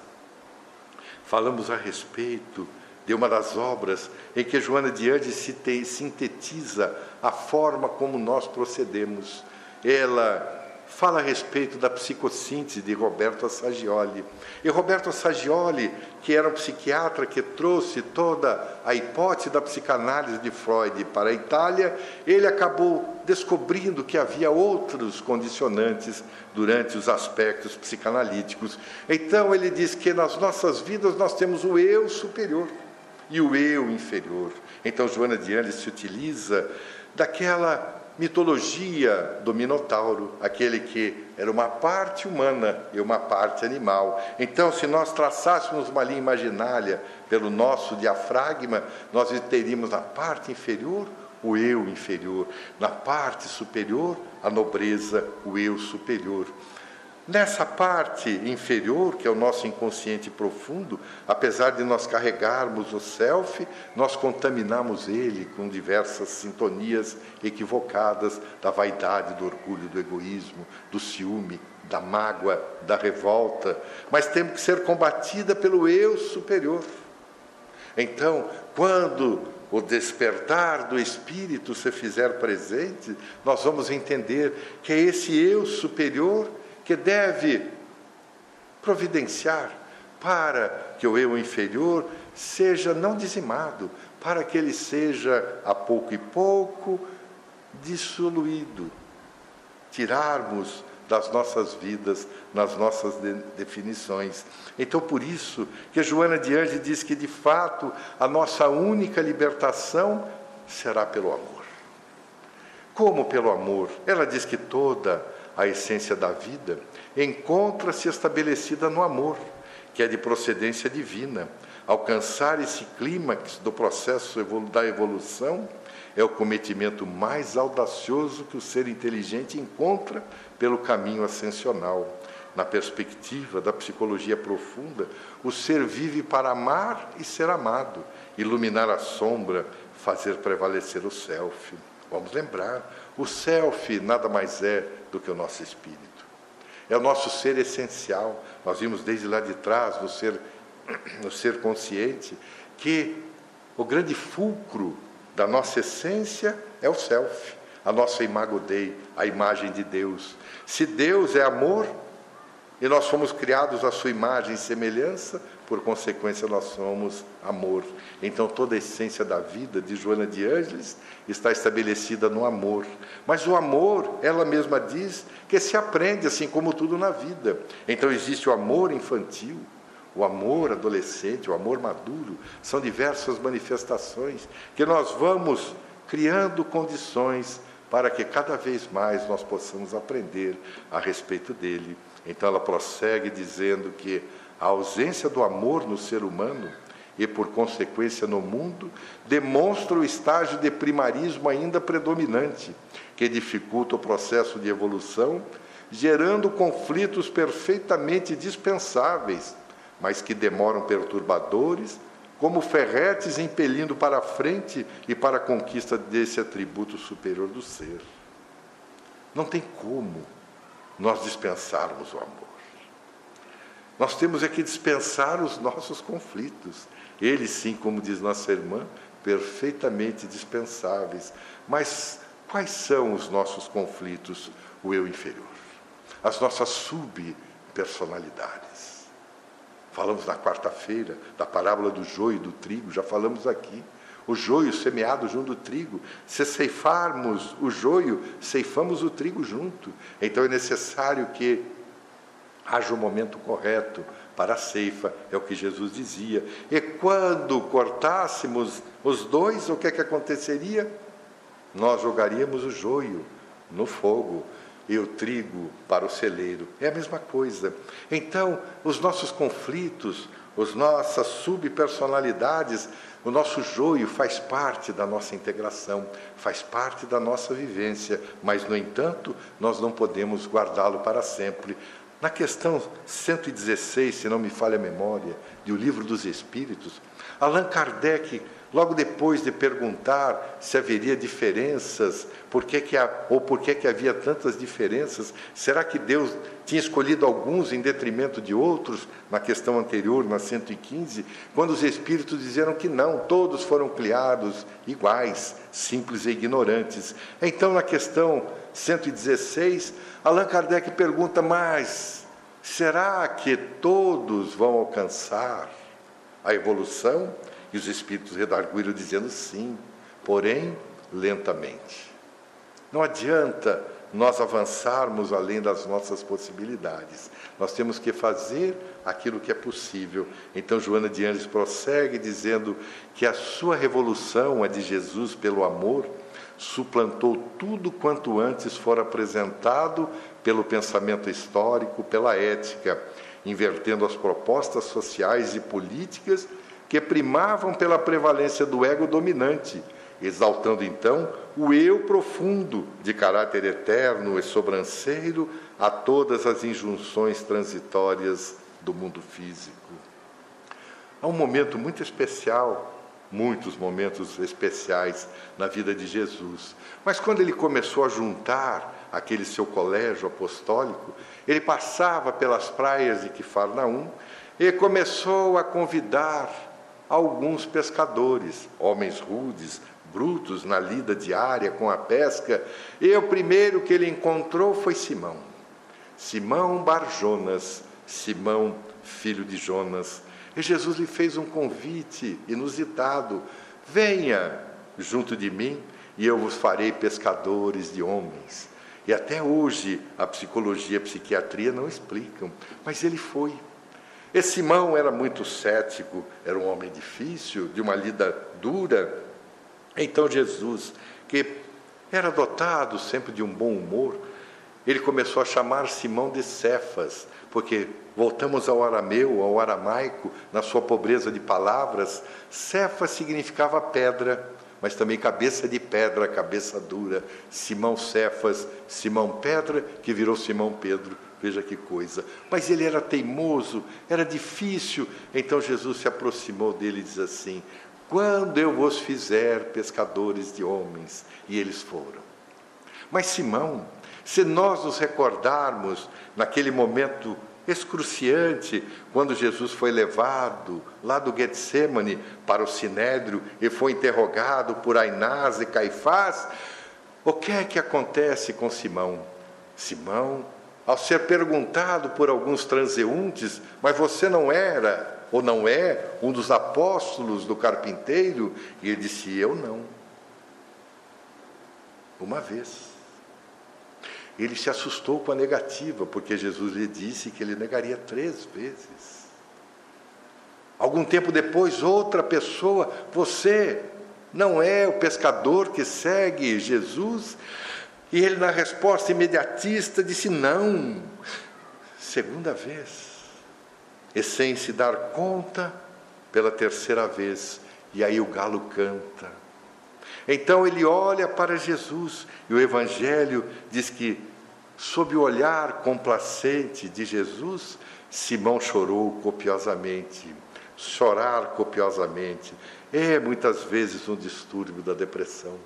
falamos a respeito de uma das obras em que Joana de Andes sintetiza a forma como nós procedemos. Ela fala a respeito da psicossíntese de Roberto Assagioli. E Roberto Assagioli, que era um psiquiatra que trouxe toda a hipótese da psicanálise de Freud para a Itália, ele acabou descobrindo que havia outros condicionantes durante os aspectos psicanalíticos. Então ele diz que nas nossas vidas nós temos o eu superior e o eu inferior. Então Joana de Andes se utiliza daquela mitologia do Minotauro, aquele que era uma parte humana e uma parte animal. Então, se nós traçássemos uma linha imaginária pelo nosso diafragma, nós teríamos na parte inferior o eu inferior, na parte superior a nobreza, o eu superior. Nessa parte inferior, que é o nosso inconsciente profundo, apesar de nós carregarmos o self, nós contaminamos ele com diversas sintonias equivocadas da vaidade, do orgulho, do egoísmo, do ciúme, da mágoa, da revolta, mas temos que ser combatida pelo eu superior. Então, quando o despertar do espírito se fizer presente, nós vamos entender que é esse eu superior que deve providenciar para que o eu inferior seja não dizimado, para que ele seja a pouco e pouco dissoluído. Tirarmos das nossas vidas, nas nossas de definições. Então, por isso que Joana de Anjos diz que, de fato, a nossa única libertação será pelo amor. Como pelo amor? Ela diz que toda a essência da vida encontra-se estabelecida no amor, que é de procedência divina. Alcançar esse clímax do processo da evolução é o cometimento mais audacioso que o ser inteligente encontra pelo caminho ascensional. Na perspectiva da psicologia profunda, o ser vive para amar e ser amado, iluminar a sombra, fazer prevalecer o self. Vamos lembrar, o self nada mais é do que o nosso espírito. É o nosso ser essencial. Nós vimos desde lá de trás, no ser, no ser consciente, que o grande fulcro da nossa essência é o self, a nossa imago Dei, a imagem de Deus. Se Deus é amor e nós fomos criados à sua imagem e semelhança, por consequência nós somos amor. Então toda a essência da vida de Joana de Ângeles está estabelecida no amor. Mas o amor, ela mesma diz que se aprende assim como tudo na vida. Então existe o amor infantil, o amor adolescente, o amor maduro, são diversas manifestações que nós vamos criando condições para que cada vez mais nós possamos aprender a respeito dele. Então ela prossegue dizendo que a ausência do amor no ser humano e, por consequência, no mundo, demonstra o estágio de primarismo ainda predominante, que dificulta o processo de evolução, gerando conflitos perfeitamente dispensáveis mas que demoram perturbadores, como ferretes impelindo para a frente e para a conquista desse atributo superior do ser. Não tem como nós dispensarmos o amor. Nós temos é que dispensar os nossos conflitos. Eles, sim, como diz nossa irmã, perfeitamente dispensáveis. Mas quais são os nossos conflitos? O eu inferior, as nossas subpersonalidades Falamos na quarta-feira da parábola do joio e do trigo, já falamos aqui. O joio semeado junto do trigo. Se ceifarmos o joio, ceifamos o trigo junto. Então é necessário que haja o momento correto para a ceifa, é o que Jesus dizia. E quando cortássemos os dois, o que é que aconteceria? Nós jogaríamos o joio no fogo e o trigo para o celeiro. É a mesma coisa. Então, os nossos conflitos, as nossas subpersonalidades, o nosso joio faz parte da nossa integração, faz parte da nossa vivência, mas, no entanto, nós não podemos guardá-lo para sempre. Na questão 116, se não me falha a memória, do Livro dos Espíritos, Allan Kardec Logo depois de perguntar se haveria diferenças, por que que ou por que, que havia tantas diferenças, será que Deus tinha escolhido alguns em detrimento de outros, na questão anterior, na 115, quando os espíritos disseram que não, todos foram criados iguais, simples e ignorantes. Então, na questão 116, Allan Kardec pergunta: mas será que todos vão alcançar a evolução? E os espíritos redarguiram dizendo sim, porém lentamente. Não adianta nós avançarmos além das nossas possibilidades. Nós temos que fazer aquilo que é possível. Então, Joana de Anjos prossegue dizendo que a sua revolução, a de Jesus pelo amor, suplantou tudo quanto antes fora apresentado pelo pensamento histórico, pela ética, invertendo as propostas sociais e políticas que primavam pela prevalência do ego dominante exaltando então o eu profundo de caráter eterno e sobranceiro a todas as injunções transitórias do mundo físico. Há um momento muito especial, muitos momentos especiais na vida de Jesus, mas quando ele começou a juntar aquele seu colégio apostólico, ele passava pelas praias de Quifarnaum e começou a convidar alguns pescadores, homens rudes, brutos na lida diária com a pesca, e o primeiro que ele encontrou foi Simão. Simão Barjonas, Simão, filho de Jonas. E Jesus lhe fez um convite inusitado: venha junto de mim e eu vos farei pescadores de homens. E até hoje a psicologia e a psiquiatria não explicam, mas ele foi. Esse Simão era muito cético, era um homem difícil, de uma lida dura. Então Jesus, que era dotado sempre de um bom humor, ele começou a chamar Simão de Cefas, porque voltamos ao arameu, ao aramaico, na sua pobreza de palavras, Cefas significava pedra, mas também cabeça de pedra, cabeça dura. Simão Cefas, Simão Pedra, que virou Simão Pedro. Veja que coisa. Mas ele era teimoso, era difícil. Então Jesus se aproximou dele e diz assim: Quando eu vos fizer pescadores de homens. E eles foram. Mas Simão, se nós nos recordarmos naquele momento excruciante quando Jesus foi levado lá do Getsemane para o Sinédrio e foi interrogado por Ainás e Caifás, o que é que acontece com Simão? Simão, ao ser perguntado por alguns transeuntes, mas você não era ou não é um dos apóstolos do carpinteiro? E ele disse: Eu não. Uma vez. Ele se assustou com a negativa, porque Jesus lhe disse que ele negaria três vezes. Algum tempo depois, outra pessoa, você não é o pescador que segue Jesus? E ele, na resposta imediatista, disse: Não. Segunda vez. E sem se dar conta, pela terceira vez. E aí o galo canta. Então ele olha para Jesus e o Evangelho diz que, sob o olhar complacente de Jesus, Simão chorou copiosamente. Chorar copiosamente é muitas vezes um distúrbio da depressão.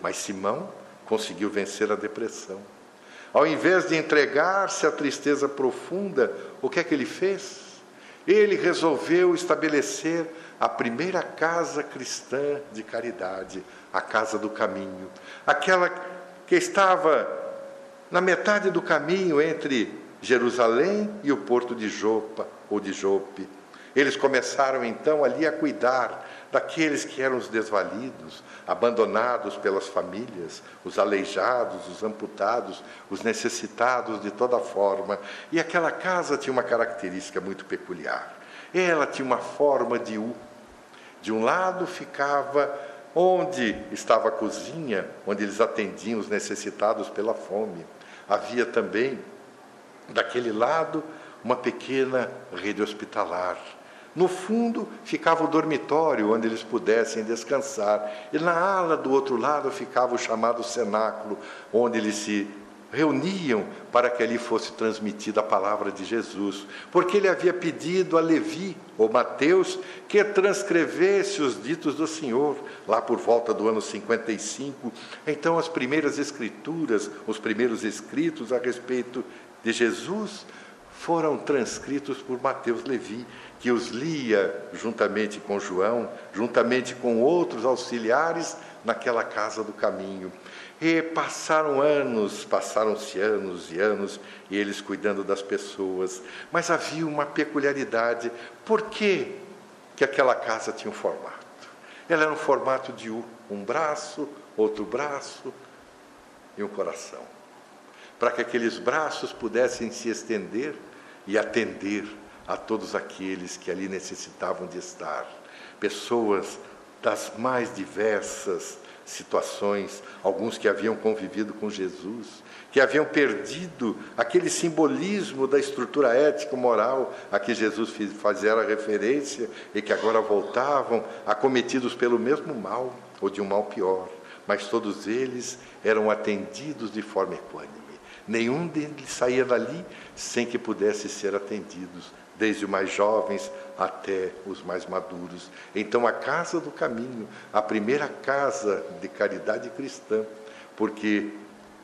Mas Simão conseguiu vencer a depressão. Ao invés de entregar-se à tristeza profunda, o que é que ele fez? Ele resolveu estabelecer a primeira casa cristã de caridade, a Casa do Caminho, aquela que estava na metade do caminho entre Jerusalém e o porto de Jopa ou de Jope. Eles começaram então ali a cuidar daqueles que eram os desvalidos, abandonados pelas famílias, os aleijados, os amputados, os necessitados de toda forma. E aquela casa tinha uma característica muito peculiar. Ela tinha uma forma de U. De um lado ficava onde estava a cozinha, onde eles atendiam os necessitados pela fome. Havia também, daquele lado, uma pequena rede hospitalar. No fundo ficava o dormitório onde eles pudessem descansar, e na ala do outro lado ficava o chamado cenáculo, onde eles se reuniam para que ali fosse transmitida a palavra de Jesus, porque ele havia pedido a Levi, ou Mateus, que transcrevesse os ditos do Senhor, lá por volta do ano 55. Então, as primeiras escrituras, os primeiros escritos a respeito de Jesus, foram transcritos por Mateus Levi, que os lia juntamente com João, juntamente com outros auxiliares naquela casa do caminho. E passaram anos, passaram-se anos e anos, e eles cuidando das pessoas. Mas havia uma peculiaridade. Por que, que aquela casa tinha um formato? Ela era um formato de U, um braço, outro braço e um coração. Para que aqueles braços pudessem se estender e atender a todos aqueles que ali necessitavam de estar. Pessoas das mais diversas situações, alguns que haviam convivido com Jesus, que haviam perdido aquele simbolismo da estrutura ético-moral a que Jesus fazia referência e que agora voltavam acometidos pelo mesmo mal. ou de um mal pior, mas todos eles eram atendidos de forma equânime. Nenhum deles saía dali sem que pudesse ser atendidos, desde os mais jovens até os mais maduros. Então, a Casa do Caminho, a primeira casa de caridade cristã, porque,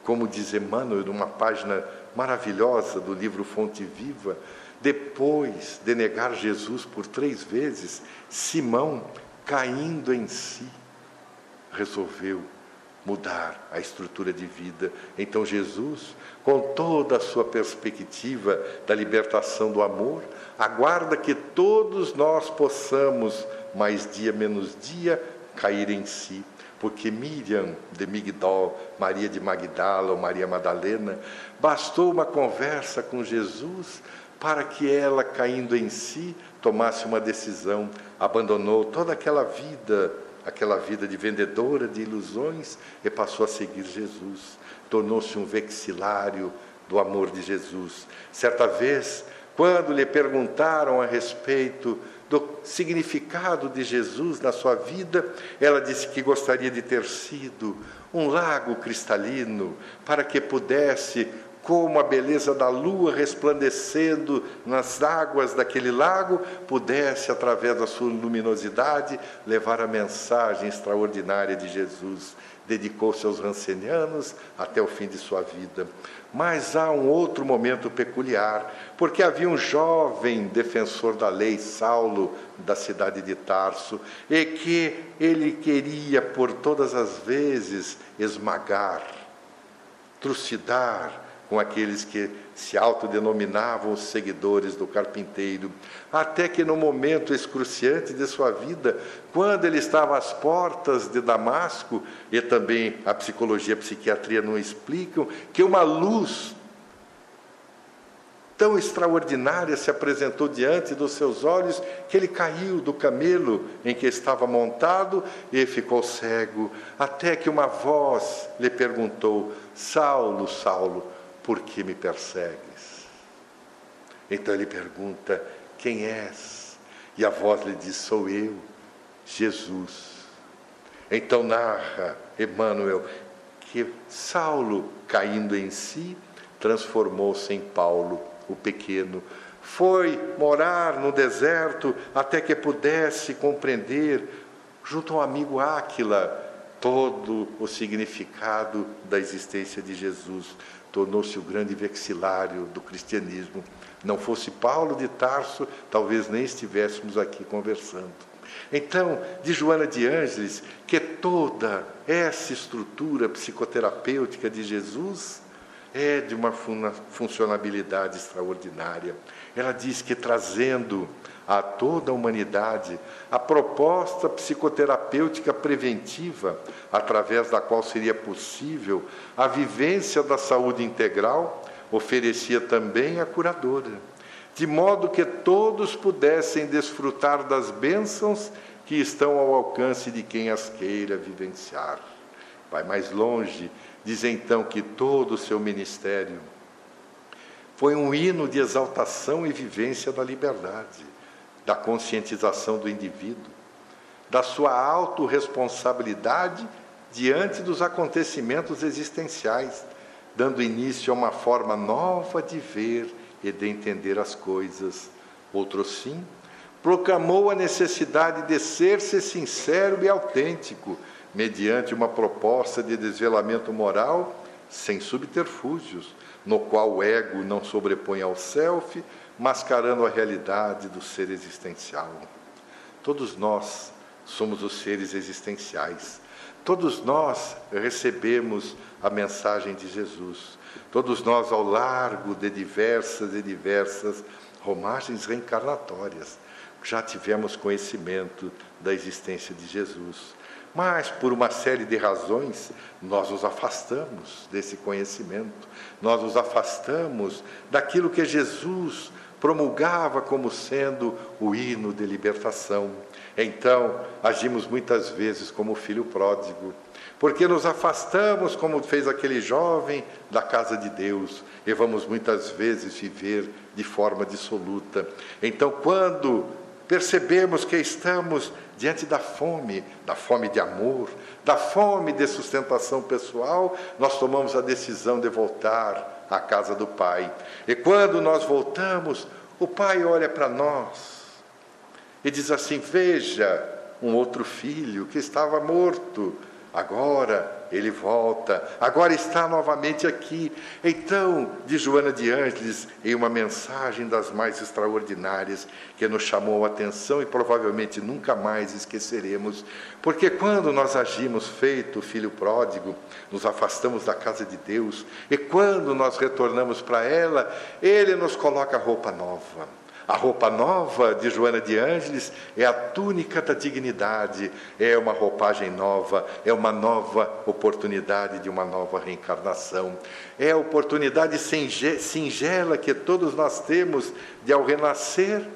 como diz Emmanuel, numa página maravilhosa do livro Fonte Viva, depois de negar Jesus por três vezes, Simão, caindo em si, resolveu mudar a estrutura de vida. Então Jesus, com toda a sua perspectiva da libertação do amor, aguarda que todos nós possamos, mais dia menos dia, cair em si. Porque Miriam de Migdol, Maria de Magdala ou Maria Madalena, bastou uma conversa com Jesus para que ela, caindo em si, tomasse uma decisão, abandonou toda aquela vida aquela vida de vendedora de ilusões e passou a seguir Jesus. Tornou-se um vexilário do amor de Jesus. Certa vez, quando lhe perguntaram a respeito do significado de Jesus na sua vida, ela disse que gostaria de ter sido um lago cristalino para que pudesse como a beleza da lua resplandecendo nas águas daquele lago pudesse, através da sua luminosidade, levar a mensagem extraordinária de Jesus. Dedicou-se aos rancenianos até o fim de sua vida. Mas há um outro momento peculiar, porque havia um jovem defensor da lei, Saulo, da cidade de Tarso, e que ele queria por todas as vezes esmagar, trucidar, com aqueles que se autodenominavam os seguidores do carpinteiro, até que no momento excruciante de sua vida, quando ele estava às portas de Damasco, e também a psicologia e a psiquiatria não explicam, que uma luz tão extraordinária se apresentou diante dos seus olhos que ele caiu do camelo em que estava montado e ficou cego, até que uma voz lhe perguntou: Saulo, Saulo, por que me persegues? Então ele pergunta: Quem és? E a voz lhe diz: Sou eu, Jesus. Então narra Emmanuel que Saulo, caindo em si, transformou-se em Paulo, o pequeno. Foi morar no deserto até que pudesse compreender, junto ao amigo Áquila, todo o significado da existência de Jesus tornou-se o grande vexilário do cristianismo. Não fosse Paulo de Tarso, talvez nem estivéssemos aqui conversando. Então, de Joana de Ângeles, que toda essa estrutura psicoterapêutica de Jesus é de uma funcionabilidade extraordinária. Ela diz que trazendo a toda a humanidade a proposta psicoterapêutica preventiva, através da qual seria possível a vivência da saúde integral, oferecia também a curadora, de modo que todos pudessem desfrutar das bênçãos que estão ao alcance de quem as queira vivenciar. Vai mais longe, diz então que todo o seu ministério foi um hino de exaltação e vivência da liberdade da conscientização do indivíduo, da sua autorresponsabilidade diante dos acontecimentos existenciais, dando início a uma forma nova de ver e de entender as coisas. Outro sim, proclamou a necessidade de ser-se sincero e autêntico, mediante uma proposta de desvelamento moral sem subterfúgios, no qual o ego não sobrepõe ao self, mascarando a realidade do ser existencial. Todos nós somos os seres existenciais. Todos nós recebemos a mensagem de Jesus. Todos nós, ao largo de diversas e diversas romagens reencarnatórias, já tivemos conhecimento da existência de Jesus. Mas, por uma série de razões, nós nos afastamos desse conhecimento, nós nos afastamos daquilo que Jesus promulgava como sendo o hino de libertação. Então, agimos muitas vezes como filho pródigo, porque nos afastamos, como fez aquele jovem, da casa de Deus e vamos muitas vezes viver de forma dissoluta. Então, quando percebemos que estamos diante da fome, da fome de amor, da fome de sustentação pessoal, nós tomamos a decisão de voltar à casa do Pai. E quando nós voltamos, o Pai olha para nós e diz assim: Veja, um outro filho que estava morto, agora ele volta, agora está novamente aqui. Então, de Joana de Ângeles, em uma mensagem das mais extraordinárias, que nos chamou a atenção e provavelmente nunca mais esqueceremos, porque quando nós agimos feito o filho pródigo, nos afastamos da casa de Deus, e quando nós retornamos para ela, ele nos coloca roupa nova a roupa nova de Joana de Ângeles é a túnica da dignidade, é uma roupagem nova, é uma nova oportunidade de uma nova reencarnação. É a oportunidade singela que todos nós temos de, ao renascer,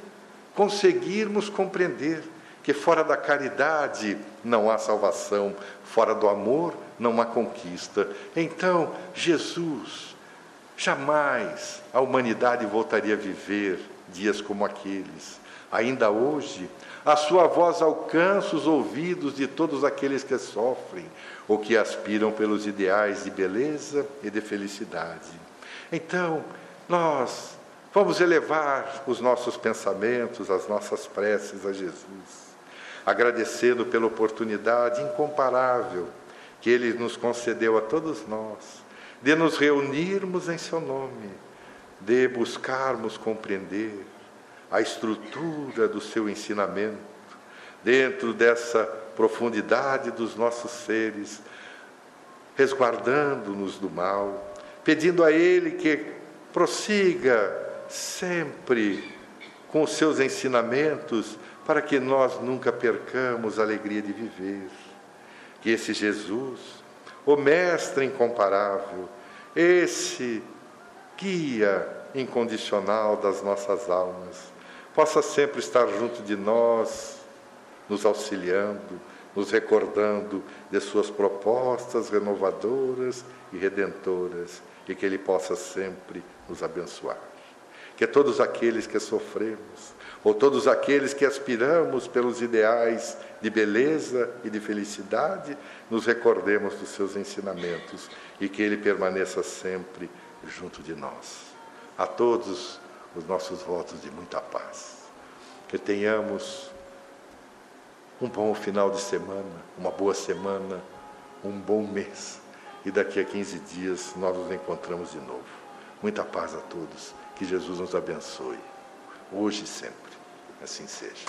conseguirmos compreender que fora da caridade não há salvação, fora do amor não há conquista. Então, Jesus, jamais a humanidade voltaria a viver dias como aqueles. Ainda hoje, a sua voz alcança os ouvidos de todos aqueles que sofrem ou que aspiram pelos ideais de beleza e de felicidade. Então, nós vamos elevar os nossos pensamentos, as nossas preces a Jesus, agradecendo pela oportunidade incomparável que Ele nos concedeu a todos nós, de nos reunirmos em Seu nome de buscarmos compreender a estrutura do seu ensinamento, dentro dessa profundidade dos nossos seres, resguardando-nos do mal, pedindo a Ele que prossiga sempre com os seus ensinamentos, para que nós nunca percamos a alegria de viver. Que esse Jesus, o Mestre incomparável, esse guia incondicional das nossas almas, possa sempre estar junto de nós, nos auxiliando, nos recordando de suas propostas renovadoras e redentoras, e que Ele possa sempre nos abençoar. Que todos aqueles que sofremos, ou todos aqueles que aspiramos pelos ideais de beleza e de felicidade, nos recordemos dos seus ensinamentos e que Ele permaneça sempre junto de nós. A todos os nossos votos de muita paz. Que tenhamos um bom final de semana, uma boa semana, um bom mês. E daqui a 15 dias nós nos encontramos de novo. Muita paz a todos. Que Jesus nos abençoe, hoje e sempre. Assim seja.